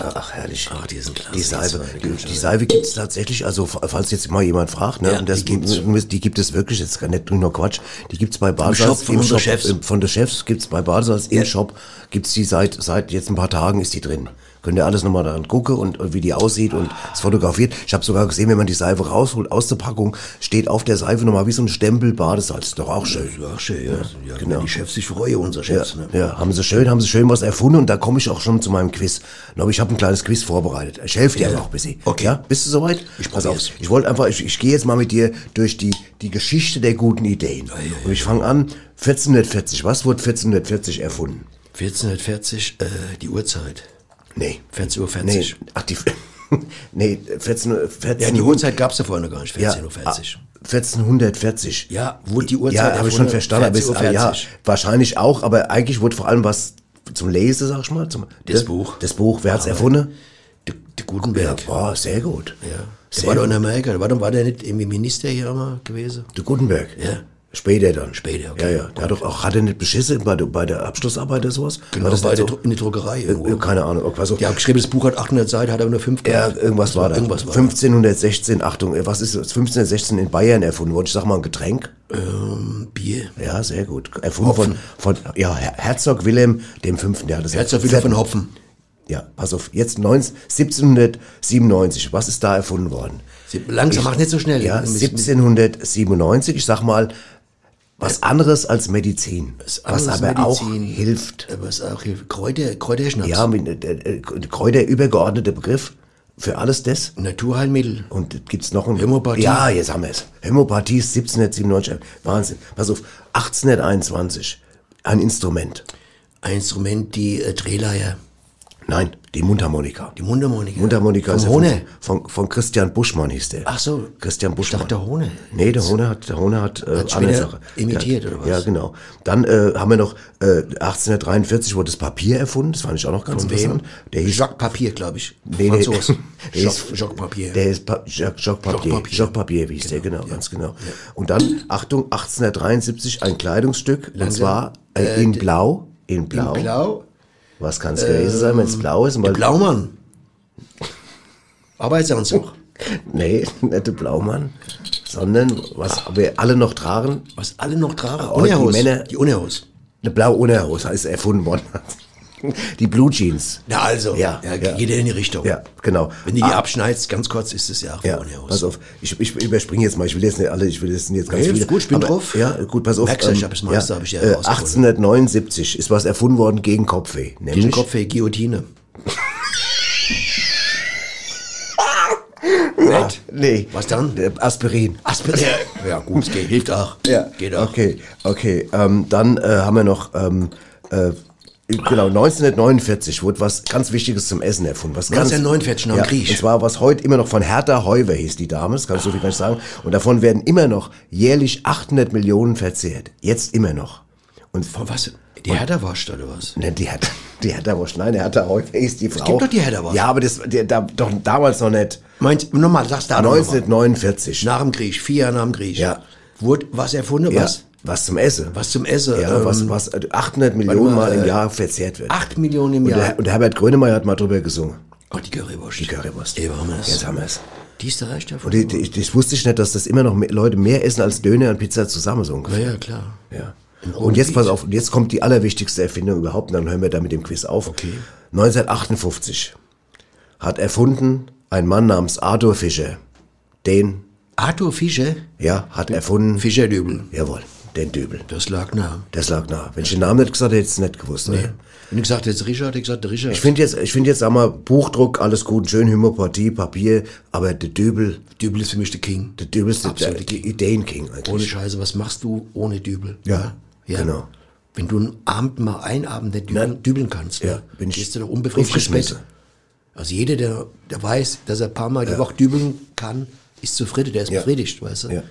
Ach, herrlich. Ach, die sind klasse, Die zwei, die, die Seife gibt es tatsächlich, also falls jetzt mal jemand fragt, ne, Ja, und das, die gibt's. die gibt es wirklich, jetzt gar nicht nur Quatsch, die gibt es bei Basalz, Shop von unseren Chefs. im- von den Chefs gibt es bei Basalz im Shop, gibt es die seit, seit jetzt ein paar Tagen ist die drin. Könnt ihr alles nochmal dann gucken und, und wie die aussieht und es fotografiert. Ich habe sogar gesehen, wenn man die Seife rausholt aus der Packung, steht auf der Seife nochmal wie so ein Stempel Badesalz. Doch auch schön. Ja, schön, ja. ja genau. Die Chefs sich freuen, unsere Ja, Chefs. ne? ja, haben sie schön, haben sie schön was erfunden und da komme ich auch schon zu meinem Quiz. Aber ich habe ein kleines Quiz vorbereitet. Ich helfe dir Ja. auch ein bisschen. Okay. Ja, bist du soweit? Ich Pass auf. Ich wollte einfach, ich, ich gehe jetzt mal mit dir durch die, die Geschichte der guten Ideen. Und ich fange an, 1440. Was wurde 1440 erfunden? 1440, äh, die Uhrzeit. Nee. 14.40 Uhr. Nee, ach, die, nee, 14, Uhr- 14 Ja, die Uhrzeit gab's ja vorher noch gar nicht, ja, 14.40 Uhr. ah, 1440. Ja, wurde die Uhrzeit Ja, habe ich schon verstanden. Aber es, 14.40 aber ja, wahrscheinlich auch, aber eigentlich wurde vor allem was zum Lesen, sag ich mal. Zum, Das Buch. Das Buch, wer hat's erfunden? Der, der Gutenberg. Ja, boah, sehr gut. Ja. Der Sehr war doch gut. in Amerika. Der war, doch, war der nicht irgendwie Minister hier einmal gewesen? Der Gutenberg. Ja. Später dann. Später, okay. Ja, ja. Der hat doch auch, hat er nicht beschissen bei der, bei der Abschlussarbeit oder sowas? Genau, bei der, so? In der Druckerei Äh, irgendwo. Keine Ahnung. Also, Die haben geschrieben, das Buch hat 800 Seiten, hat aber nur 5 ja, irgendwas war da. Irgendwas war 1516, Achtung, äh, was ist das? 1516 in Bayern erfunden worden? Ich sag mal ein Getränk. Ähm, Bier. Ja, sehr gut. Erfunden von, von, ja, Her- Herzog Wilhelm dem Fünften. Der hat das Herzog wieder von Hopfen. Ja, pass auf. Jetzt 19, 1797. Was ist da erfunden worden? Langsam, mach nicht so schnell. Ja, Mit- 1797. Ich sag mal, was anderes als Medizin. Was Was, aber auch Medizin. hilft. äh, Was auch hilft. Kräuter, Kräuterschnaps. Ja, mit, äh, äh, Kräuter übergeordneter Begriff für alles das. Naturheilmittel. Und gibt's noch ein Hämopathie. Ja, jetzt haben wir es. Hämopathie ist 1797. Wahnsinn. Pass auf, 1821. Ein Instrument. Ein Instrument, die äh, Drehleier. Nein, die Mundharmonika. Die Mundharmonika. Mundharmonika Vom ist ja Hohne. Von, von, von Christian Buschmann hieß der. Ach so. Christian Ich Buschmann. dachte, der Hohne. Nee, der Hohne hat, der Hohne hat, äh, Hat andere Sache. imitiert, ja, oder was? Ja, genau. Dann äh, haben wir noch, äh, 1843 wurde das Papier erfunden, das fand ich auch noch ganz Von wem? interessant. Der hieß, Jacques Papier, glaube ich. Nee, Franzos. der Jacques, Jacques Papier. Der ist pa Jacques, Jacques Papier. Jacques Papier. Jacques Papier, wie hieß der, genau, ganz genau. Und dann, Achtung, 1873 ein Kleidungsstück, und zwar äh, in Blau. In Blau. Blau. Was kann es gewesen sein, wenn es blau ist? Weil, Blaumann. Arbeitsanzug. Nee, nicht der Blaumann, sondern was wir alle noch tragen, Was alle noch tragen. Oh, die Unterhose. Männer- Die Unterhose. eine blaue Unterhose ist erfunden worden. Die Blue Jeans. Na also, Ja, ja, ja. geht ja in die Richtung. Ja, genau. Wenn du die Ah, abschneidest, ganz kurz ist es ja auch Ja, ohne Haus. pass auf, ich, ich überspringe jetzt mal, ich will jetzt nicht alle, ich will jetzt nicht ganz Nee, viele. gut, ich bin aber- drauf. Ja, gut, pass auf. Du, ich hab das meiste, hab ich ja äh, rausgeholt. 1879 ist was erfunden worden gegen Kopfweh. Gegen Kopfweh, Guillotine. Ah, nee. Was dann? Äh, Aspirin. Aspirin. Ja, gut, es geht, hilft auch. Geht auch. Okay, okay. Ähm, dann äh, haben wir noch, ähm, äh, genau, 1949 wurde was ganz Wichtiges zum Essen erfunden. Was ganz- 1949 nach dem ja, Krieg. Und zwar was heute immer noch von Hertha Heuwer hieß die Dame, das kann ich so viel gar nicht sagen. Und davon werden immer noch jährlich 800 Millionen verzehrt. Jetzt immer noch. Und Von was? Die Hertha-Wurst oder was? Ne, die hat, die da Wurst. Nein, der hat da Heuwer ist die Frau. gibt doch die Hertha-Wurst. Ja, aber das, der, da, doch damals noch nicht. Meinst, nochmal, sag's da nochmal. 1949. Nach dem Krieg, vier Jahre nach dem Krieg. Ja. Wurde was erfunden? Ja. Was? Was zum Essen. Was zum Essen. Ja, ähm, was, was äh, 800 Millionen mal, Mal im äh, Jahr verzehrt wird. 8 Millionen im und, Jahr. der, und der Herbert Grönemeyer hat mal drüber gesungen. oh, die Currywurst. Die Currywurst. Ey, das? Jetzt haben wir es. Die ist der Reich davon. Und die, die, das wusste ich nicht, dass das immer noch mehr, Leute mehr essen als Döner und Pizza zusammen so ungefähr. ja, ja, klar. Ja. In Und jetzt pass auf, und jetzt kommt die allerwichtigste Erfindung überhaupt, und dann hören wir da mit dem Quiz auf. Okay. 1958 hat erfunden ein Mann namens Arthur Fischer. Den, Arthur Fischer, ja, hat erfunden. Fischerdübel. Jawohl, den Dübel. Das lag nah. Das lag nah. Wenn ich den Namen nicht gesagt hätte, hätte ich es nicht gewusst. Oder? Wenn du gesagt hättest Richard, hätte ich gesagt Richard. Ich finde jetzt, ich finde jetzt, sag mal, Buchdruck, alles gut, schön Homöopathie, Papier, aber der Dübel, Dübel ist für mich der King. der Dübel ist der, der, Absolut. der Ideenking eigentlich. Ohne Scheiße, was machst du ohne Dübel? Ja, genau. Wenn du einen Abend mal einen Abend nicht dübeln, dübeln kannst, Ja, ne? bin ich gehst du doch unbefriedigt ins Bett. aufgeschmissen. Also jeder, der, der weiß, dass er ein paar Mal die Woche dübeln kann, ist zufrieden, der ist Ja. befriedigt, weißt du? Ja,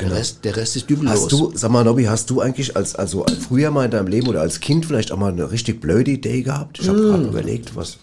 Der, Rest, der Rest ist dübellos. Hast du, sag mal, Nobby, hast du eigentlich als, also früher mal in deinem Leben oder als Kind vielleicht auch mal eine richtig blöde Idee gehabt? Ich habe Mm. gerade überlegt, was.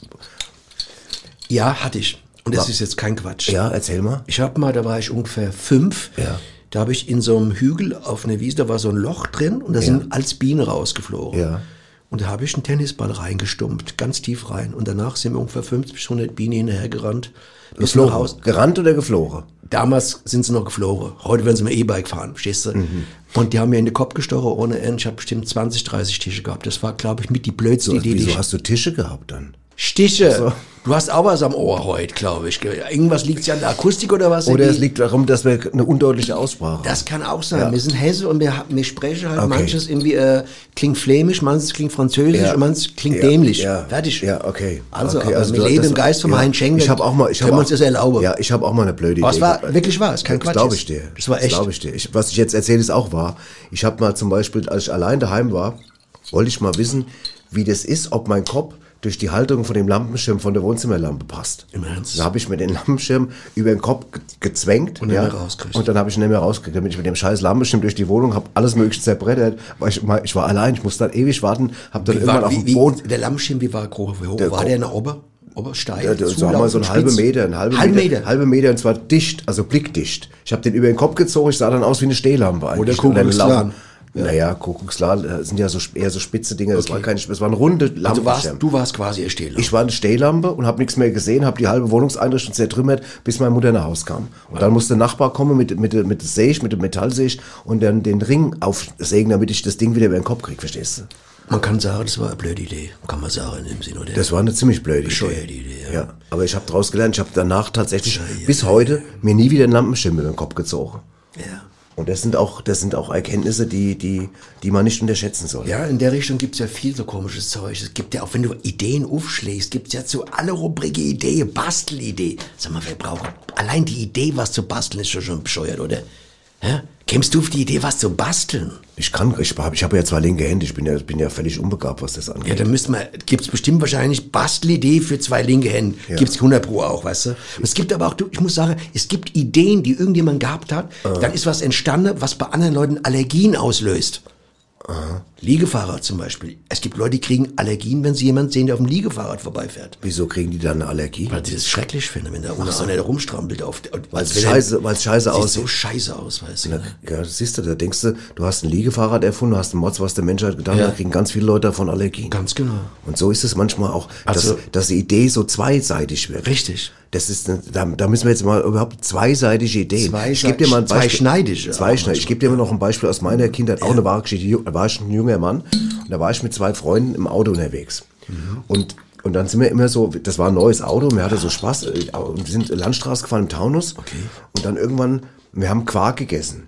Ja, hatte ich. Und das Ja. ist jetzt kein Quatsch. Ja, erzähl mal. Ich habe mal, da war ich ungefähr fünf. Ja. Da habe ich in so einem Hügel auf einer Wiese, da war so ein Loch drin und da sind als Bienen rausgeflogen. Ja. Und da habe ich einen Tennisball reingestumpft, ganz tief rein. Und danach sind mir ungefähr 50 bis 100 Bienen hinterhergerannt. Geflogen. Gerannt oder geflogen? Damals sind sie noch geflogen. Heute werden sie mit E-Bike fahren, verstehst du? Mhm. Und die haben mir in den Kopf gestochen ohne Ende. Ich habe bestimmt 20, 30 Tische gehabt. Das war, glaube ich, mit die blödste So, Idee, wieso hast du Tische gehabt dann? Stiche! Du hast auch was am Ohr heute, glaube ich. Irgendwas liegt ja an der Akustik oder was? Oder es liegt darum, dass wir eine undeutliche Aussprache haben. Das kann auch sein. Ja. Wir sind Hesse und wir, wir sprechen halt Okay. manches irgendwie äh, klingt flämisch, manches klingt französisch Ja. und manches klingt Ja, dämlich. Ja, Fertig. Ja, okay. Also, okay, aber wir leben das- im Geist vom Heinz Schenk, Ich habe auch mal, ich habe uns das erlauben. Ja, ich habe auch mal eine blöde Idee. war gehabt. wirklich wahr, ist kein Quatsch Das glaube ich dir. Das war echt. glaube ich dir. Ich, was ich jetzt erzähle, ist auch wahr. Ich habe mal zum Beispiel, als ich allein daheim war, wollte ich mal wissen, wie das ist, ob mein Kopf durch die Halterung von dem Lampenschirm von der Wohnzimmerlampe passt. Im Ernst? Da habe ich mir den Lampenschirm über den Kopf ge gezwängt. Und ja. Und dann habe ich ihn nicht mehr rausgekriegt. Damit ich mit dem scheiß Lampenschirm durch die Wohnung habe alles mögliche zerbrettert. Weil ich, ich war allein, ich musste dann ewig warten, habe dann Wie irgendwann war, auf dem Boden... der Lammschirm, wie war groß? Wie hoch Der war der in der Ober, Obersteig? Ja, das Zu sagen wir mal so einen halben? Meter, einen halben Halben Meter, Meter. halbe Meter und zwar dicht, also blickdicht. Ich habe den über den Kopf gezogen, ich sah dann aus wie eine Stehlampe eigentlich. Oder Und eine. Lampe. Naja, Kuckuckslan das sind ja so eher so spitze Dinge. Das war keine, das war eine runde Lampe. Also warst, du warst quasi ein Stehler. Ich war eine Stehlampe und habe nichts mehr gesehen, habe die halbe Wohnungseinrichtung zertrümmert, bis meine Mutter nach Hause kam. Und dann musste der Nachbar kommen mit, mit, mit der Säge, mit dem Metallsäge und dann den Ring aufsägen, damit ich das Ding wieder über den Kopf kriege, verstehst du? Man kann sagen, das war eine blöde Idee. Kann man sagen im Sinne, oder? Das war eine ziemlich blöde Idee. Idee, ja. ja. Aber ich habe daraus gelernt, ich habe danach tatsächlich bis heute mir nie wieder einen Lampenschirm über den Kopf gezogen. ja. Und das sind auch, das sind auch Erkenntnisse, die, die, die man nicht unterschätzen soll. Ja, in der Richtung gibt's ja viel so komisches Zeug. Es gibt ja auch, wenn du Ideen aufschlägst, gibt's ja zu alle Rubrike Idee, Bastelidee. Sag mal, wer braucht allein die Idee, was zu basteln, ist schon schon bescheuert, oder? Ja? Kämst du auf die Idee, was zu basteln? Ich kann, ich habe ich hab ja zwei linke Hände, ich bin ja, bin ja völlig unbegabt, was das angeht. Ja, dann müsste man, gibt's bestimmt wahrscheinlich Bastelidee für zwei linke Hände. Ja. Gibt's 100 pro auch, weißt du? Und es gibt aber auch, ich muss sagen, es gibt Ideen, die irgendjemand gehabt hat. Ah. Dann ist was entstanden, was bei anderen Leuten Allergien auslöst. Liegefahrrad zum Beispiel. Es gibt Leute, die kriegen Allergien, wenn sie jemanden sehen, der auf dem Liegefahrrad vorbeifährt. Wieso kriegen die dann eine Allergie? Weil sie das schrecklich finden, wenn da so. einer rumstrampelt auf Weil es scheiße, weil es scheiße Sieht aussieht. so scheiße aus, weißt du. ne? Ja, das siehst du, da denkst du, du hast ein Liegefahrrad erfunden, du hast einen Mods, was der Menschheit getan Ja. hat, da kriegen ganz viele Leute davon Allergien. Ganz genau. Und so ist es manchmal auch, dass, Also- dass die Idee so zweiseitig wird. Richtig. Das ist, eine, da, da müssen wir jetzt mal überhaupt zweiseitige Ideen. Zwei- ich gebe dir mal ein Beispiel. zweischneidige auch Zweischneidig. Ich gebe dir mal noch ein Beispiel aus meiner Kindheit, auch eine wahre Geschichte. Da war ich ein junger Mann und da war ich mit zwei Freunden im Auto unterwegs. Mhm. Und und dann sind wir immer so, das war ein neues Auto, wir hatten so Spaß, äh, und wir sind Landstraße gefahren im Taunus. Okay. Und dann irgendwann, wir haben Quark gegessen.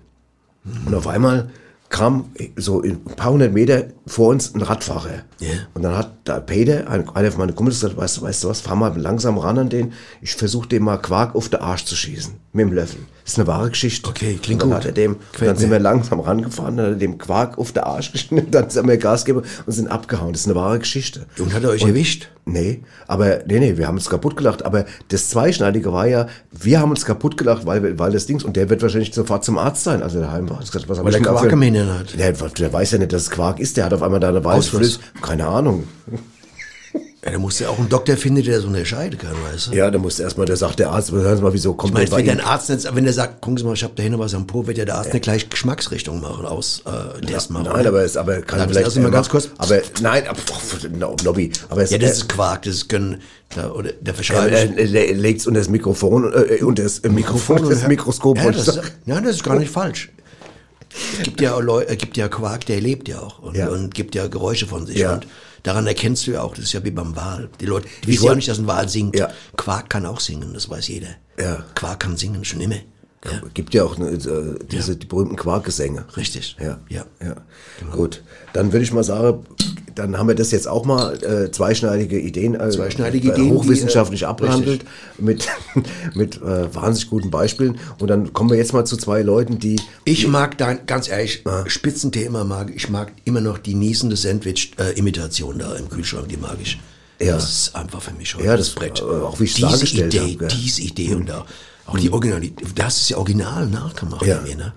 Und auf einmal kam so ein paar hundert Meter vor uns ein Radfahrer. Ja. Und dann hat da Peter, ein- einer von meinen Kumpels, gesagt, weißt du, weißt du was, fahr mal langsam ran an den. Ich versuche dem mal Quark auf den Arsch zu schießen. Mit dem Löffel. Das ist eine wahre Geschichte. Okay, klingt und dann gut. Hat er dem, dann sind wir langsam rangefahren, dann hat er dem Quark auf den Arsch geschnitten, dann sind wir Gas gegeben und sind abgehauen. Das ist eine wahre Geschichte. Und hat er euch erwischt? Nee, aber nee, nee, wir haben uns kaputt gelacht. Aber das Zweischneidige war ja, wir haben uns kaputt gelacht, weil, weil das Dings, und der wird wahrscheinlich sofort zum Arzt sein, als er daheim war. Er hat gesagt, was Weil der Quark im hat. Der, der weiß ja nicht, dass es Quark ist, der hat auf einmal da eine weiße. Keine Ahnung. Ja, da musst du auch einen Doktor finden, der das unterscheiden kann, weißt du? Ja, da muss erstmal, da sagt der Arzt, hören Sie mal, wieso kommt Ich bei wenn der? Arzt jetzt, wenn der sagt, gucken Sie mal, ich habe da hinten was am Po, wird ja der Arzt nicht gleich Geschmacksrichtung machen, aus äh, Test machen. Nein, aber es aber kann Darf ich vielleicht das mal äh, ganz kurz- Aber nein, no, Lobby. Aber es, Ja, das ist Quark, das ist können, da, oder der er, verschreibt. er, er legt's unter das Mikrofon, äh, unter das äh, Mikrofon, das Mikroskop. Ja, ich das, sagen. ja, das ist gar nicht falsch. Es gibt ja, auch Leu äh, gibt ja Quark, der lebt ja auch und, Ja. und gibt ja Geräusche von sich. Ja. Und daran erkennst du ja auch, das ist ja wie beim Wal. Die Leute, die wissen ja nicht, dass ein Wal singt. Ja. Quark kann auch singen, das weiß jeder. Ja. Quark kann singen, schon immer. Ja. Gibt ja auch ne, äh, diese die berühmten Quarkgesänge. Richtig. Ja, Ja. ja. Gut, dann würde ich mal sagen, dann haben wir das jetzt auch mal äh, zweischneidige Ideen, äh, Zweischneidige äh, Ideen, hochwissenschaftlich die, äh, abgehandelt mit mit äh, wahnsinnig guten Beispielen. Und dann kommen wir jetzt mal zu zwei Leuten, die Ich mag dein, ganz ehrlich, Spitzenthema mag ich mag immer noch die niesende Sandwich-Imitation da im Kühlschrank, die mag ich. Ja. Das ist einfach für mich schon Ja, das- äh, auch wie ich es dargestellt Idee, habe? Mhm. Diese Idee und da, auch die Originalität, das ist ja original nachgemacht. Ja. bei mir, ne?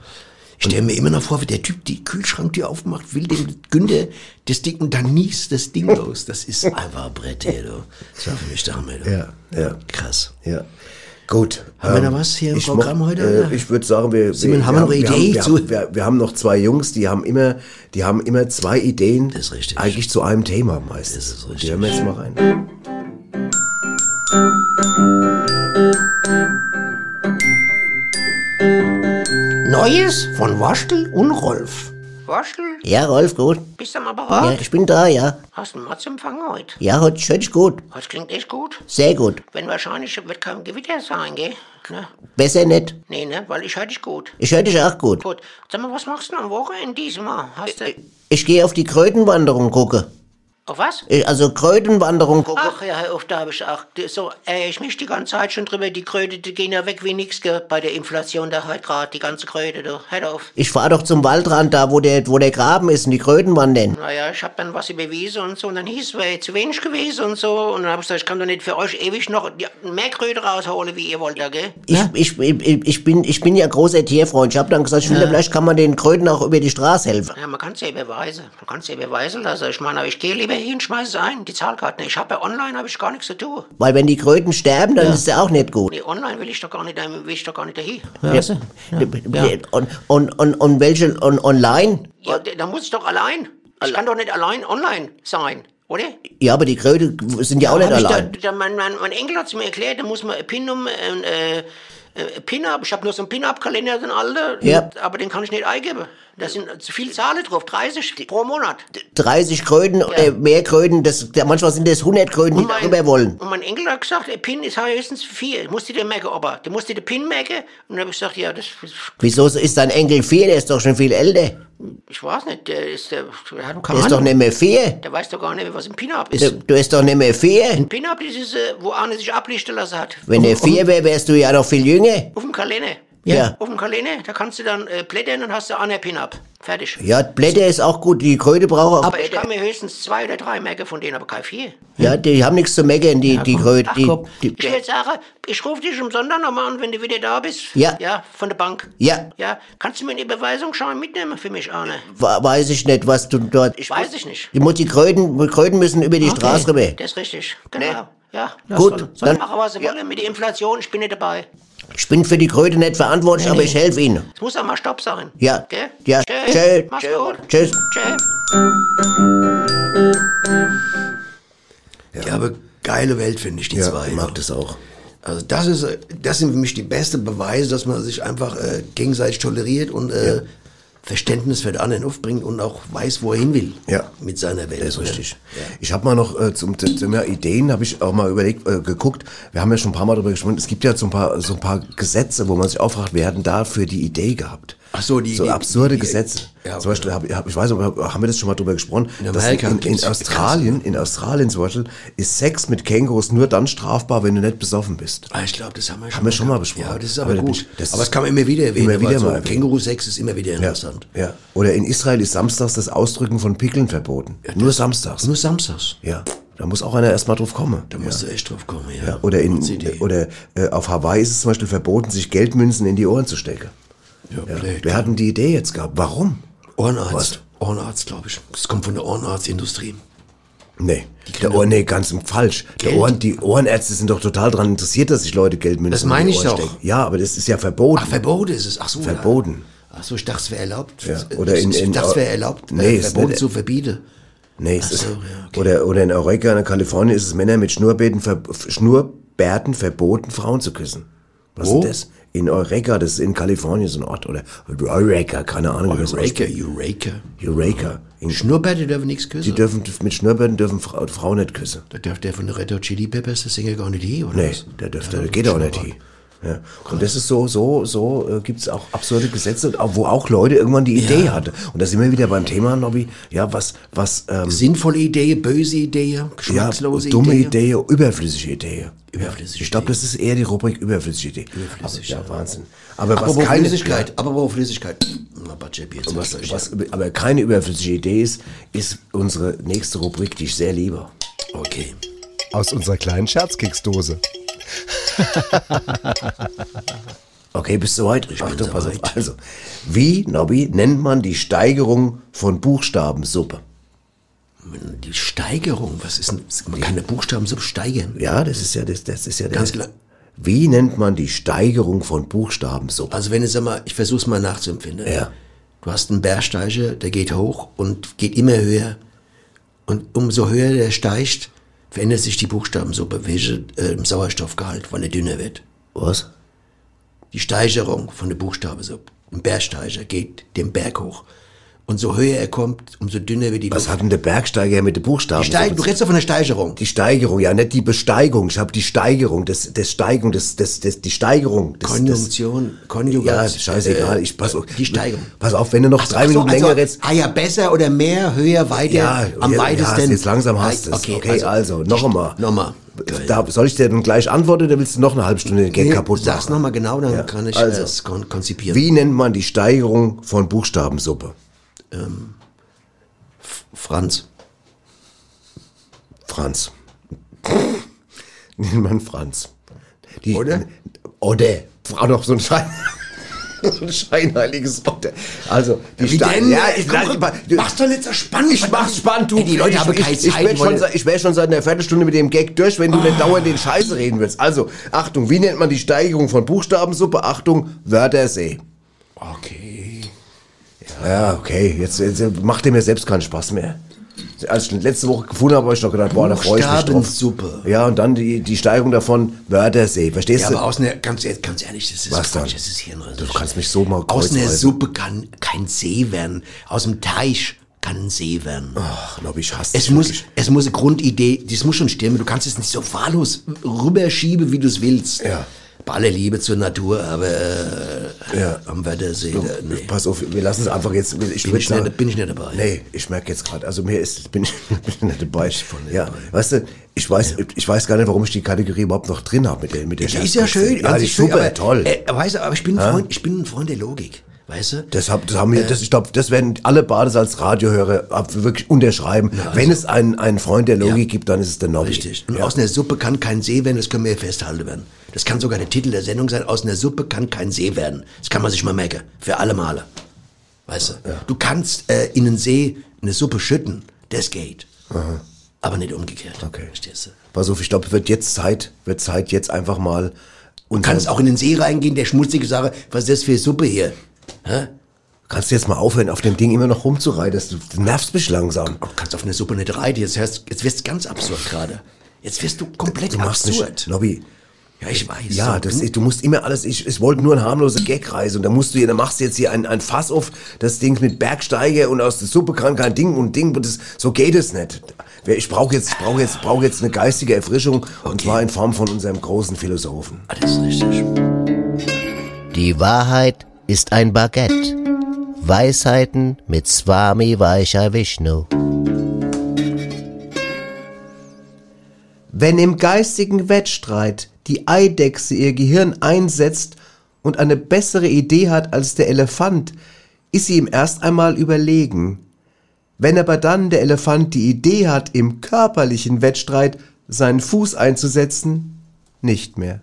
Ich stelle mir immer noch vor, wie der Typ die Kühlschranktür aufmacht, will dem Günther das Ding und dann niest das Ding los. Das ist einfach ein Brett, ey, du. Das war für mich du. Ja, ja. Krass. Ja. Gut. Haben wir noch was hier im Programm heute, Äh, ich würde sagen, wir, Simon, haben wir noch eine wir Idee wir zu- Haben, wir, wir haben noch zwei Jungs, die haben immer, die haben immer zwei Ideen. Das ist richtig. Eigentlich zu einem Thema meistens. Das ist richtig. Die hören wir jetzt mal rein. Neues von Waschel und Rolf. Waschel, Ja, Rolf, gut. bist du am Ja, Apparat? ich bin da, ja. Hast du einen Matzempfang heute? Ja, heute hör dich gut. Das klingt echt gut. Sehr gut. Wenn wahrscheinlich wird kein Gewitter sein, gell? Ne? Besser nicht. Nee, ne? Weil ich höre dich gut. Ich höre dich auch gut. Gut. Sag mal, was machst du am Wochenende diesmal? Hast du... Ich gehe auf die Krötenwanderung gucke. Auf was? Ich- Also Krötenwanderung gucke. Ach ja, auf, da habe ich auch. So, ey, ich mich die ganze Zeit schon drüber. Die Kröte, die gehen ja weg wie nix, gell? Bei der Inflation da halt gerade, die ganze Kröte, du. Hör auf. Ich fahre doch zum Waldrand, da wo der, wo der Graben ist und die Kröten wandern. Naja, ich hab dann was überwiesen und so. Und dann hieß es, wäre zu wenig gewesen und so. Und dann hab ich gesagt, ich kann doch nicht für euch ewig noch mehr Kröte rausholen, wie ihr wollt, da, gell? Ich, ich, ich, ich, bin, ich bin ja großer Tierfreund. Ich habe dann gesagt, ich finde, vielleicht kann man den Kröten auch über die Straße helfen. Ja, man kann es ja überweisen. Man kann es ja überweisen lassen. Ich meine, aber ich gehe lieber hin, schmeiß es ein, die Zahlkarte. Ich habe ja online, habe ich gar nichts zu tun. Weil wenn die Kröten sterben, dann ist es ja auch nicht gut. Nee, online will ich doch gar nicht, dahin- will ich doch gar nicht dahin. Ja. Und, und, und, und welche und online? Ja, da muss ich doch allein. Ich kann doch nicht allein online sein, oder? Ja, aber die Kröte sind ja auch nicht Hab ich allein. Da, da, mein, mein, mein Enkel hat es mir erklärt, da muss man ein PIN um, äh, äh, Pin-Up, ich habe nur so einen Pin-Up-Kalender, den alten, Ja. aber den kann ich nicht eingeben. Da sind zu viele Zahlen drauf, 30 pro Monat. 30 Kröten oder mehr Kröten, das, ja, manchmal sind das 100 Kröten, die darüber wollen. Und mein Enkel hat gesagt, der PIN ist höchstens vier. Musst du dir merken, aber du musst dir den PIN merken. Und dann habe ich gesagt, ja, das, Wieso ist dein Enkel vier? Der ist doch schon viel älter. ich weiß nicht, der ist, der, der hat Der ist doch nicht mehr vier. Der weiß doch gar nicht, was ein Pin-Up Du, ist. du bist doch nicht mehr vier. Pin-Up, das ist, äh, wo einer sich ablichten lassen hat. Wenn der vier wäre, wärst du ja noch viel jünger. Auf dem Kalender. Ja. Auf dem Kalender, da kannst du dann äh, blättern und hast du einen Pin-Up. Fertig. Ja, Blätter ist auch gut, die Kröte brauchen auch Aber ich kann mir höchstens zwei oder drei merken von denen, aber kein vier. Ja, die haben nichts zu meckern, die, die Kröte. Ach Die, komm, die, ich würde sagen, ich rufe dich am Sonntag nochmal an, wenn du wieder da bist. Ja. Ja, von der Bank. ja, Ja, kannst du mir einen Überweisungsschein mitnehmen für mich, Arne? weiß ich nicht, was du dort... Ich weiß ich nicht. Die, muss- die Kröten, die Kröten müssen über die Straße rüber. Das ist richtig, genau. Ja, Gut, soll, soll dann- machen, was sie wollen mit der Inflation, ich bin nicht dabei. Ich bin für die Kröte nicht verantwortlich, aber ich helfe ihnen. Es muss auch mal Stopp sein. Ja. Gell? Ja. Tschö. Tschö. Mach's gut. Tschüss. Tschö. Ja, aber geile Welt finde ich, die Ja, zwei. ich mag das auch. Also das ist, das sind für mich die besten Beweise, dass man sich einfach äh, gegenseitig toleriert und äh, Verständnis für den anderen aufbringt und auch weiß, wo er hin will. Ja. Mit seiner Welt. Das ist richtig. Ich habe mal noch äh, zum, Thema Ideen, habe ich auch mal überlegt, äh, geguckt. Wir haben ja schon ein paar Mal darüber gesprochen. Es gibt ja so ein paar, so ein paar Gesetze, wo man sich auch fragt, wer hat denn dafür die Idee gehabt? Ach so, die- so die- absurde die- Gesetze. ja, zum Beispiel, hab, hab, ich weiß nicht, haben wir das schon mal drüber gesprochen? In Amerika in, in, gibt's- Australien, in Australien zum Beispiel, ist Sex mit Kängurus nur dann strafbar, wenn du nicht besoffen bist. Ah, ich glaube, das haben wir schon, Haben wir schon mal besprochen. Ja, das ist aber, Aber gut. das- aber es kann man immer wieder erwähnen. Immer wieder weil so mal. Känguru-Sex ist immer wieder interessant. Ja. Oder in Israel ist samstags das Ausdrücken von Pickeln verboten. nur samstags. Nur samstags. Ja. Da muss auch einer erstmal drauf kommen. Da musst du echt drauf kommen, ja. Ja, oder in, oder äh, auf Hawaii ist es zum Beispiel verboten, sich Geldmünzen in die Ohren zu stecken. Ja, Ja. blöd. Wer hat denn die Idee jetzt gehabt? Warum? Ohrenarzt. Ohrenarzt, glaube ich. Das kommt von der Ohrenarztindustrie. Nee, der Ohren, nee, ganz falsch. Der Geld? Ohren, die Ohrenärzte sind doch total daran interessiert, dass sich Leute Geldmünzen Das in die meine ich doch. Ja, aber das ist ja verboten. Ach, verboten ist es. Ach so. Verboten. Ja. Ach so, ich dachte, es wäre erlaubt. Ja, oder in- ich in- dachte, es wäre erlaubt, Nee, äh, verboten zu verbieten. Nee, es Ach ist, so, ja, okay. oder, oder in Eureka, in Kalifornien ist es Männer mit Schnurrbärten, ver, Schnurrbärten verboten, Frauen zu küssen. Was Wo? ist das? In Eureka, das ist in Kalifornien so ein Ort. Oder Eureka, keine Ahnung. Eureka. Eureka. Eureka. In, Schnurrbärte dürfen nichts küssen. die dürfen, mit Schnurrbärten dürfen Fra Frauen nicht küssen. da darf der von der Red Hot Chili Peppers, das Sänger gar nicht hin, oder Nee, der dürfte, der geht auch nicht hin. Ja. Und das ist so, so, so äh, gibt es auch absurde Gesetze, auch- wo auch Leute irgendwann die Idee hatten. Und da sind wir wieder beim Thema, Nobby, ja, was, was, ähm, Sinnvolle Idee, böse Idee, ja, geschmackslose dumme Idee. Idee, überflüssige Idee. Überflüssige Ich glaube, das ist eher die Rubrik überflüssige Idee. Überflüssig, aber, ja, ja. Wahnsinn. Aber was Apropos keine, Flüssigkeit, apropos Flüssigkeit. Jetzt was, was, was, aber keine überflüssige Idee ist, ist unsere nächste Rubrik, die ich sehr liebe. Okay. Aus unserer kleinen Scherzkeksdose. Okay, bist du soweit? Achtung, pass auf. Also, wie, Nobby, nennt man die Steigerung von Buchstabensuppe? Die Steigerung, was ist denn, man kann eine Buchstaben so steigern. Ja, das ist ja, das, das ist ja der. Ganz klar. Wie nennt man die Steigerung von Buchstabensuppe? Also wenn es mal, ich versuche es mal nachzuempfinden. Ja. Du hast einen Bergsteiger, der geht hoch und geht immer höher. Und umso höher der steigt, verändert sich die Buchstabensuppe, welche äh, im Sauerstoffgehalt, weil er dünner wird. Was? Die Steigerung von der Buchstabensuppe, ein Bergsteiger geht den Berg hoch. Und so höher er kommt, umso dünner wird die Was Luft. hat denn der Bergsteiger mit den Buchstaben? Die, Steig, du redest doch von der Steigerung. die Steigerung, ja, nicht die Besteigung. Ich habe die Steigerung, das, das Steigung, das, das, das, die Steigerung. Das, Konjunktion, Das, Konjugat. ja, scheißegal. äh, Ich pass auf. Die Steigerung. Pass auf, wenn du noch Ach so, drei ach so, Minuten also, länger redest. Ah ja, besser oder mehr, höher, weiter, Ja, am ja, weitesten. Ja, jetzt langsam hast du es. Okay, Okay, also, noch einmal. Nochmal. Da, soll ich dir dann gleich antworten oder willst du noch eine halbe Stunde den Gag Nee, kaputt Sag's machen? nochmal genau, dann Ja, kann ich also, es kon konzipieren. Wie nennt man die Steigerung von Buchstabensuppe? Franz. Franz. Nennt man Franz. Die, Oder? Oder. Auch noch so ein Schein. so ein scheinheiliges Oder. Also, die Wie Stein- denn? Ja, ich, Komm, lass- mach's doch nicht so spannend. Ich mach's spannend, du. Ey, die Leute ich, haben keine ich, Zeit, wär schon, ich wäre schon seit einer Viertelstunde mit dem Gag durch, wenn du nicht dauernd den Scheiße reden willst. Also, Achtung, wie nennt man die Steigerung von Buchstabensuppe? Achtung, Wörthersee. Okay. Ja, okay, jetzt, jetzt macht dir mir selbst keinen Spaß mehr. Als ich letzte Woche gefunden habe, habe ich noch gedacht, boah, da freue ich mich drauf. Buchstabensuppe. Ja, und dann die, die Steigerung davon, Wörthersee. Verstehst Ja, du? aber aus einer, ganz, ganz ehrlich, das ist Was dann? Quatsch, das ist Hirnriss. Du kannst mich so mal Aus einer Suppe kann kein See werden. Aus dem Teich kann ein See werden. Ach, Nobby, ich hasse Es muss, wirklich. es muss eine Grundidee, das muss schon stimmen. Du kannst es nicht so wahllos rüberschieben, wie du es willst. Ja. Bei aller Liebe zur Natur, aber äh, Ja. am Wörthersee, da, nee. Pass auf, wir lassen es einfach jetzt. Ich Bin ich nicht- bin ich nicht dabei. Nee, ich merke jetzt gerade, also mir ist, bin ich, bin ich nicht dabei. ja, weißt du, ich weiß, ich weiß gar nicht, warum ich die Kategorie überhaupt noch drin habe mit der, mit der Die ist ja schön, Ja, die ist schön, super, aber, toll. Äh, weißt du, aber ich bin, ein Freund, ich bin ein Freund der Logik, weißt du? Das, hab, das haben wir, das, ich glaube, das werden alle Bades als Radiohörer ab- wirklich unterschreiben. Wenn es einen, einen Freund der Logik Ja. gibt, dann ist es der Nobby. Richtig. Und Ja. aus einer Suppe kann kein See werden, das können wir ja festhalten werden. Das kann sogar der Titel der Sendung sein, aus einer Suppe kann kein See werden. Das kann man sich mal merken, für alle Male. Weißt du? Du kannst äh, in einen See eine Suppe schütten, das geht. Aber nicht umgekehrt. Okay. Verstehst du? Pass auf, ich glaube, wird jetzt Zeit, wird Zeit jetzt einfach mal. Du kannst auch in den See reingehen, der schmutzige Sache, was ist das für Suppe hier? Hä? Kannst du jetzt mal aufhören, auf dem Ding immer noch rumzureiten? Das- Du nervst mich langsam. Du kannst auf eine Suppe nicht reiten, jetzt, hörst, jetzt wirst du ganz absurd gerade. Jetzt wirst du komplett Du machst absurd. mich, Nobby. Ja, ich weiß. Ja, das, du- du musst immer alles, ich, ich wollte nur eine harmlose Gagreise und da musst du, hier- da machst du jetzt hier ein, ein Fass auf, das Ding mit Bergsteiger und aus der Suppe kann kein Ding und Ding, das, so geht es nicht. Ich brauche jetzt, ich brauche jetzt, ich brauche jetzt eine geistige Erfrischung und Okay. zwar in Form von unserem großen Philosophen. Alles richtig. Die Wahrheit ist ein Baguette. Weisheiten mit Swami Vaishya Vishnu. Wenn im geistigen Wettstreit die Eidechse ihr Gehirn einsetzt und eine bessere Idee hat als der Elefant, ist sie ihm erst einmal überlegen. Wenn aber dann der Elefant die Idee hat, im körperlichen Wettstreit seinen Fuß einzusetzen, nicht mehr.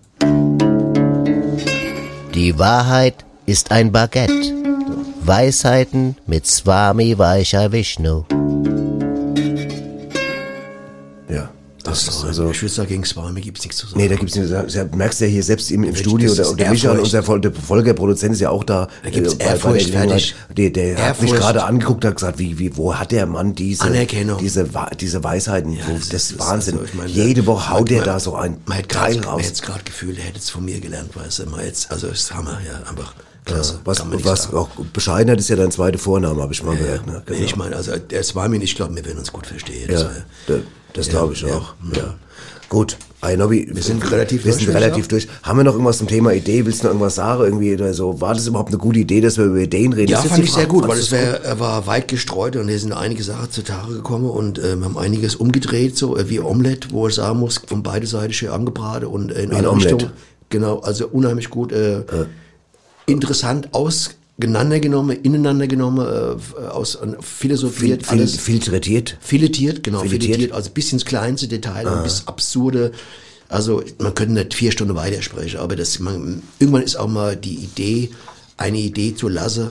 Die Wahrheit ist ein Baguette. Weisheiten mit Swami Vaishya Vishnu. Das Das ist also. ich würde sagen, gegen Swami gibt es nichts zu sagen. Nee, da gibt's nicht. Du merkst ja hier selbst im, im Studio, der, und der Michael, Ehrfurcht. unser Folgerproduzent ist ja auch da. Da gibt's äh, bei- bei der Ehrfurcht, fertig. Der, der hat mich Ehrfurcht. gerade angeguckt, hat gesagt, wie, wie, wo hat der Mann diese, Anerkennung. diese, diese Weisheiten? wo, das, das ist Wahnsinn. also, ich meine, Jede Woche haut der man- da so ein Man Teil gerade raus. jetzt Gefühl, er hätte es von mir gelernt, weißt du. Man jetzt, also ist Hammer, ja, einfach klasse. was, man nicht was sagen. auch Bescheidenheit ist ja dein zweiter Vorname, habe ich mal Ja, gehört. Ne? nee, ich meine, also der Swami, ich glaube, wir werden uns gut verstehen. Das Ja, das Ja, glaube ich ja, auch. Ja. Gut, ein Hobby. Wir sind relativ wir durch, sind relativ durch. Haben wir noch irgendwas zum Thema Idee? Willst du noch irgendwas sagen? Irgendwie oder so? War das überhaupt eine gute Idee, dass wir über Ideen reden? Ja, Das fand ich die sehr Frage. gut, weil es wär, war weit gestreut und hier sind einige Sachen zutage gekommen und äh, wir haben einiges umgedreht, so äh, wie Omelette, wo ich sagen muss, von beide Seiten schön angebraten und äh, in ein alle. Richtungen. Genau, also unheimlich gut, äh, interessant auseinandergenommen, ineinander genommen, äh, aus philosophiert, Fil- alles filtretiert. filetiert, genau, Filetiert. filetiert, also bis ins kleinste Detail und bis absurde. Also man könnte nicht vier Stunden weitersprechen, aber das, man, irgendwann ist auch mal die Idee, eine Idee zu lassen,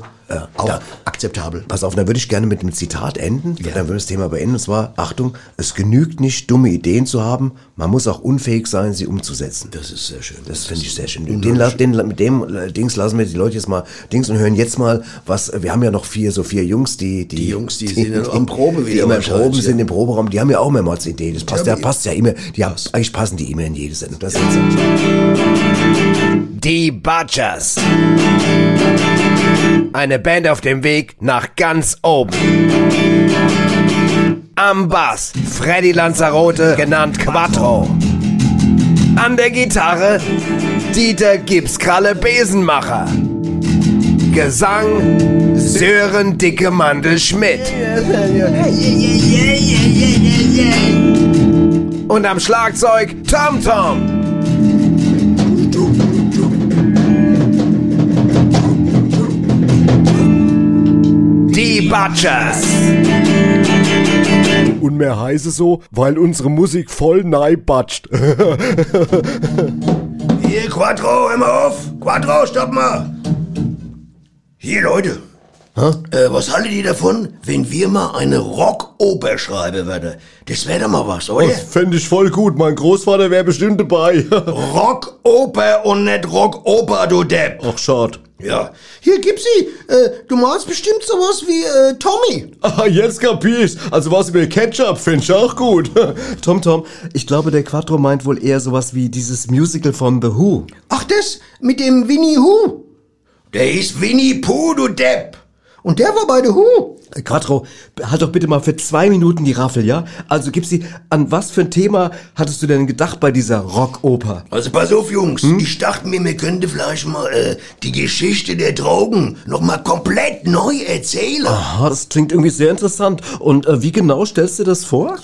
auch da- akzeptabel. Pass auf, da würde ich gerne mit einem Zitat enden. Ja. Dann würde das Thema beenden. Und zwar, Achtung, es genügt nicht, dumme Ideen zu haben. Man muss auch unfähig sein, sie umzusetzen. Das ist sehr schön. Das finde ich sehr schön. Den, den, mit dem äh, Dings lassen wir die Leute jetzt mal Dings und hören jetzt mal, was, wir haben ja noch vier, so vier Jungs, die, die, Die Jungs, die sind ja am Probe die wieder immer im wahrscheinlich, Proben ja. sind im Proberaum, die haben ja auch mehrmals Ideen. Das passt ja, Ja, passt ja immer, die haben, eigentlich passen die immer in jede Sendung. Das ist Die Butchers. Eine Band auf dem Weg nach ganz oben. Am Bass Freddy Lanzarote, genannt Quattro. An der Gitarre Dieter Gipskralle Besenmacher. Gesang Sören Dicke Mandel Schmidt. Und am Schlagzeug Tom Tom. Die Butchers. Und mehr heiße so, weil unsere Musik voll neibatscht. Hier, Quattro, hör mal auf! Quattro, stopp mal! Hier, Leute. Äh, was haltet ihr davon, wenn wir mal eine Rockoper schreiben würden? Das wäre doch mal was, oder? Das fände ich voll gut. Mein Großvater wäre bestimmt dabei. Rockoper und nicht Rockoper, du Depp. Ach, schade. Ja. Hier, gib sie. Äh, du malst bestimmt sowas wie äh, Tommy. Ah, jetzt kapier ich's. Also was über Ketchup finde ich auch gut. Tom Tom, ich glaube, der Quattro meint wohl eher sowas wie dieses Musical von The Who. Ach, das mit dem Winnie Who. Der ist Winnie Pooh, du Depp. Und der war bei The Who. Quattro, halt doch bitte mal für zwei Minuten die Raffel, ja? Also gib sie, an was für ein Thema hattest du denn gedacht bei dieser Rockoper? Also pass auf, Jungs. Ich dachte mir, wir könnten vielleicht mal äh, die Geschichte der Drogen noch mal komplett neu erzählen. Aha, das klingt irgendwie sehr interessant. Und äh, wie genau stellst du das vor?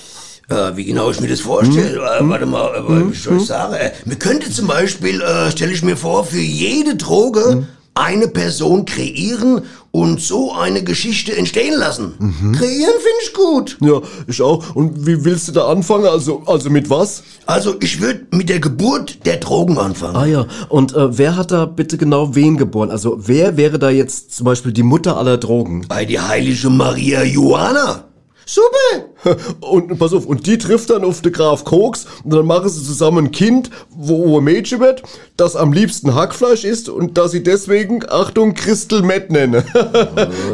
Äh, wie genau ich mir das vorstelle? Äh, warte mal, äh, wie soll ich sagen? Äh, wir könnten zum Beispiel, äh, stelle ich mir vor, für jede Droge eine Person kreieren und so eine Geschichte entstehen lassen. Kreieren finde ich gut. Ja, ich auch. Und wie willst du da anfangen? Also, also mit was? Also ich würde mit der Geburt der Drogen anfangen. Ah ja, und äh, wer hat da bitte genau wen geboren? Also wer wäre da jetzt zum Beispiel die Mutter aller Drogen? Bei die heilige Maria Johanna. Super. Und pass auf, und die trifft dann auf den Graf Koks und dann machen sie zusammen ein Kind, wo ein Mädchen wird, das am liebsten Hackfleisch isst und das sie deswegen, Achtung, Crystal Meth nenne.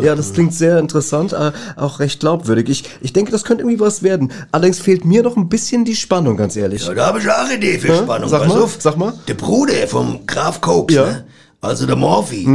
Ja, das klingt sehr interessant, äh, auch recht glaubwürdig. Ich, ich denke, das könnte irgendwie was werden. Allerdings fehlt mir noch ein bisschen die Spannung, ganz ehrlich. Ja, da habe ich auch eine Idee für Spannung. sag Pass mal, auf. sag mal. Der Bruder vom Graf Koks, Ja. Mhm. ne? also der Morphy,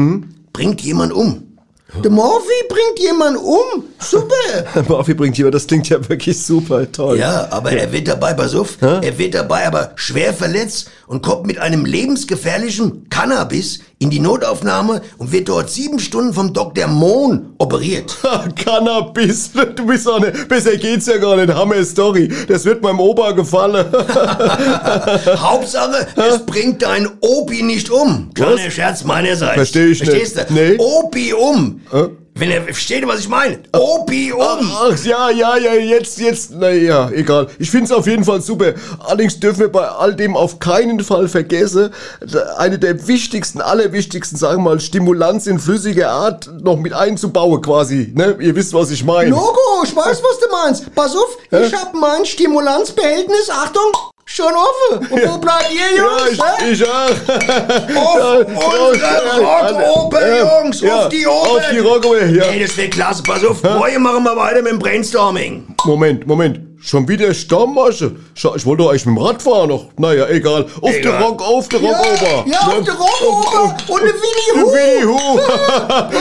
bringt jemand um. Der Morphy bringt jemand um. Super. Murphy bringt jemand, das klingt ja wirklich super toll. Ja, aber er wird dabei, pass auf, er wird dabei aber schwer verletzt und kommt mit einem lebensgefährlichen Cannabis in die Notaufnahme und wird dort sieben Stunden vom Dr. Mohn operiert. Cannabis, du bist auch nicht, besser geht's ja gar nicht, Hammer Story. Das wird meinem Opa gefallen. Hauptsache, es bringt dein Opi nicht um. Kleiner? Scherz meinerseits. Versteh ich nicht. Verstehst du? Nee. Opium. Wenn er, versteht ihr, was ich meine? Opium! Ach ja, ja, ja, jetzt, jetzt, naja, egal. Ich find's auf jeden Fall super. Allerdings dürfen wir bei all dem auf keinen Fall vergessen, eine der wichtigsten, allerwichtigsten, sagen wir mal, Stimulanz in flüssiger Art noch mit einzubauen quasi. Ne? Ihr wisst, was ich meine. Logo, ich weiß, was du meinst. Pass auf, ich hab mein Stimulanzbehältnis, Achtung, schon offen. Und wo bleibt ihr, Jungs? Ja, ich, ich auch. Auf unsere Rockoper, Jungs, auf die Oper. Auf die Rockoper, ja. Ey, das wäre klasse. Pass auf, morgen machen wir weiter mit dem Brainstorming. Moment, Moment. Schon wieder Stammmasche. Ich wollte doch eigentlich mit dem Rad fahren noch. Naja, egal. Auf Egal. der Rock, auf der Rockoper. Ja, auf der Rockoper und eine Winnie Hu. Willi Hu.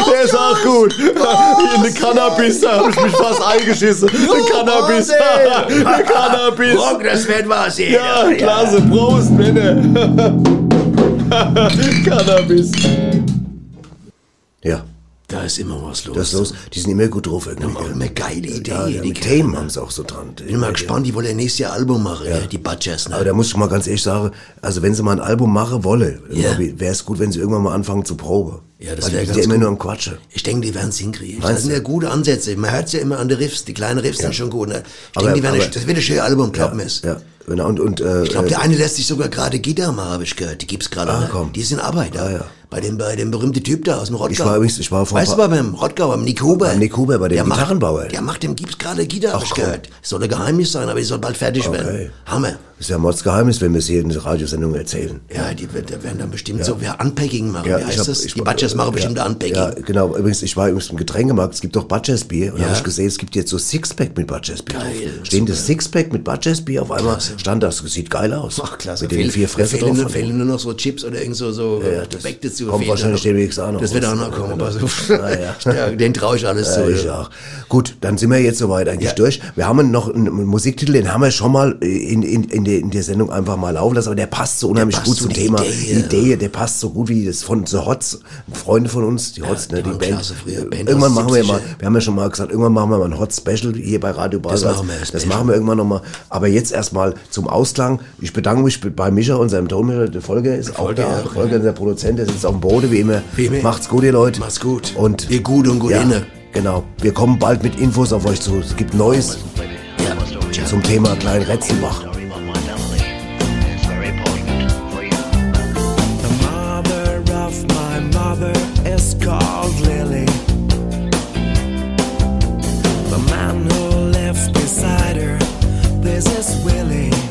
Der ist auch gut. Hier eine Cannabis, da hab ich mich fast eingeschissen. Eine Cannabis. Eine Cannabis. Rock, das wird was hier. Ja, klasse. Prost, Männer. Cannabis. Ja, Da ist immer was los. das ist los. Die sind immer gut drauf irgendwie. Die haben auch immer geile Ideen. Ja, die Kerle. Themen haben sie auch so dran. Bin mal gespannt, die wollen ja nächstes Jahr Album machen, ja. die Butchers. Ne? Aber da muss ich mal ganz ehrlich sagen, also wenn sie mal ein Album machen wolle, wäre es gut, wenn sie irgendwann mal anfangen zu proben. Ja, das Weil sind ganz ja immer gut. nur am Quatschen. Ich denke, die werden es hinkriegen. Meinst Das sind ja gute Ansätze. Man hört ja immer an den Riffs. Die kleinen Riffs sind schon gut. Ne? Ich denke, die werden aber- ein- das wird ein schönes Album, glaub mir's. Ja, genau. Und, und, äh, Ich glaube, äh, der eine lässt sich sogar gerade Gitarre machen, habe ich gehört. Die gibt's gerade. Ah, ne? komm. Die ist in Arbeit. Ja, ja. Bei dem, bei dem berühmten Typ da aus dem Rottgau. Ich war übrigens- ich war vor Weißt du, beim Rottgau, beim Nick Huber. Beim Nick Huber, bei dem der macht- Gitarrenbauer. Der macht dem gibt's gerade Gitarre, hab ich komm. gehört. Das soll ein Geheimnis sein, aber die soll bald fertig werden. Hammer. ist ja ein Mordsgeheimnis, wenn wir es hier in der Radiosendung erzählen. Ja, die die werden dann bestimmt so, wer Unpacking machen. Ja, Wie ich heißt das? ich die war- Butchers machen bestimmt ja, Unpacking. Ja, genau. Übrigens, ich war übrigens im Getränkemarkt. Es gibt doch Butchers Bier. Und Ja. habe ich gesehen, es gibt jetzt so Sixpack mit Butchers Bier. Geil. Stehen das Sixpack mit Butchers Bier auf einmal stand das. Sieht geil aus. Ach, klasse. Mit den Fehlen- vier Fressen fehlen, drauf. nur, fehlen nur noch so Chips oder irgend so, so Ja, äh, das Gebäck dazu. kommt wahrscheinlich demnächst auch noch. Das wird auch noch kommen. Ja, Pass auf. ja. ja. Ja, den traue ich alles Ja, zu. ich auch. Gut, dann sind wir jetzt soweit eigentlich Ja. durch. Wir haben noch einen Musiktitel, den haben wir schon mal in, in, in, der, in der Sendung einfach mal laufen lassen, aber der passt so unheimlich passt gut zu zum Thema. Idee, die Idee, der passt so gut wie das von The Hots, Freunde von uns, die Hots, die ne, die Band. früher, Band irgendwann machen wir 70er. mal, wir haben ja schon mal gesagt, irgendwann machen wir mal ein Hot Special hier bei Radio Basel. machen wir, das machen wir irgendwann nochmal. Aber jetzt erstmal zum Ausklang. Ich bedanke mich bei Micha, unserem Tonmischer. Der Folge ist auch Volker da. auch, Folge, der Produzent, der sitzt auf dem Boden, wie immer. Wie immer. Macht's gut, ihr Leute. Macht's gut. Und Ihr gut und gut ja, inne. Genau. Wir kommen bald mit Infos auf euch zu. Es gibt Neues Ja, zum Thema Klein Retzenbach. Princess Willie.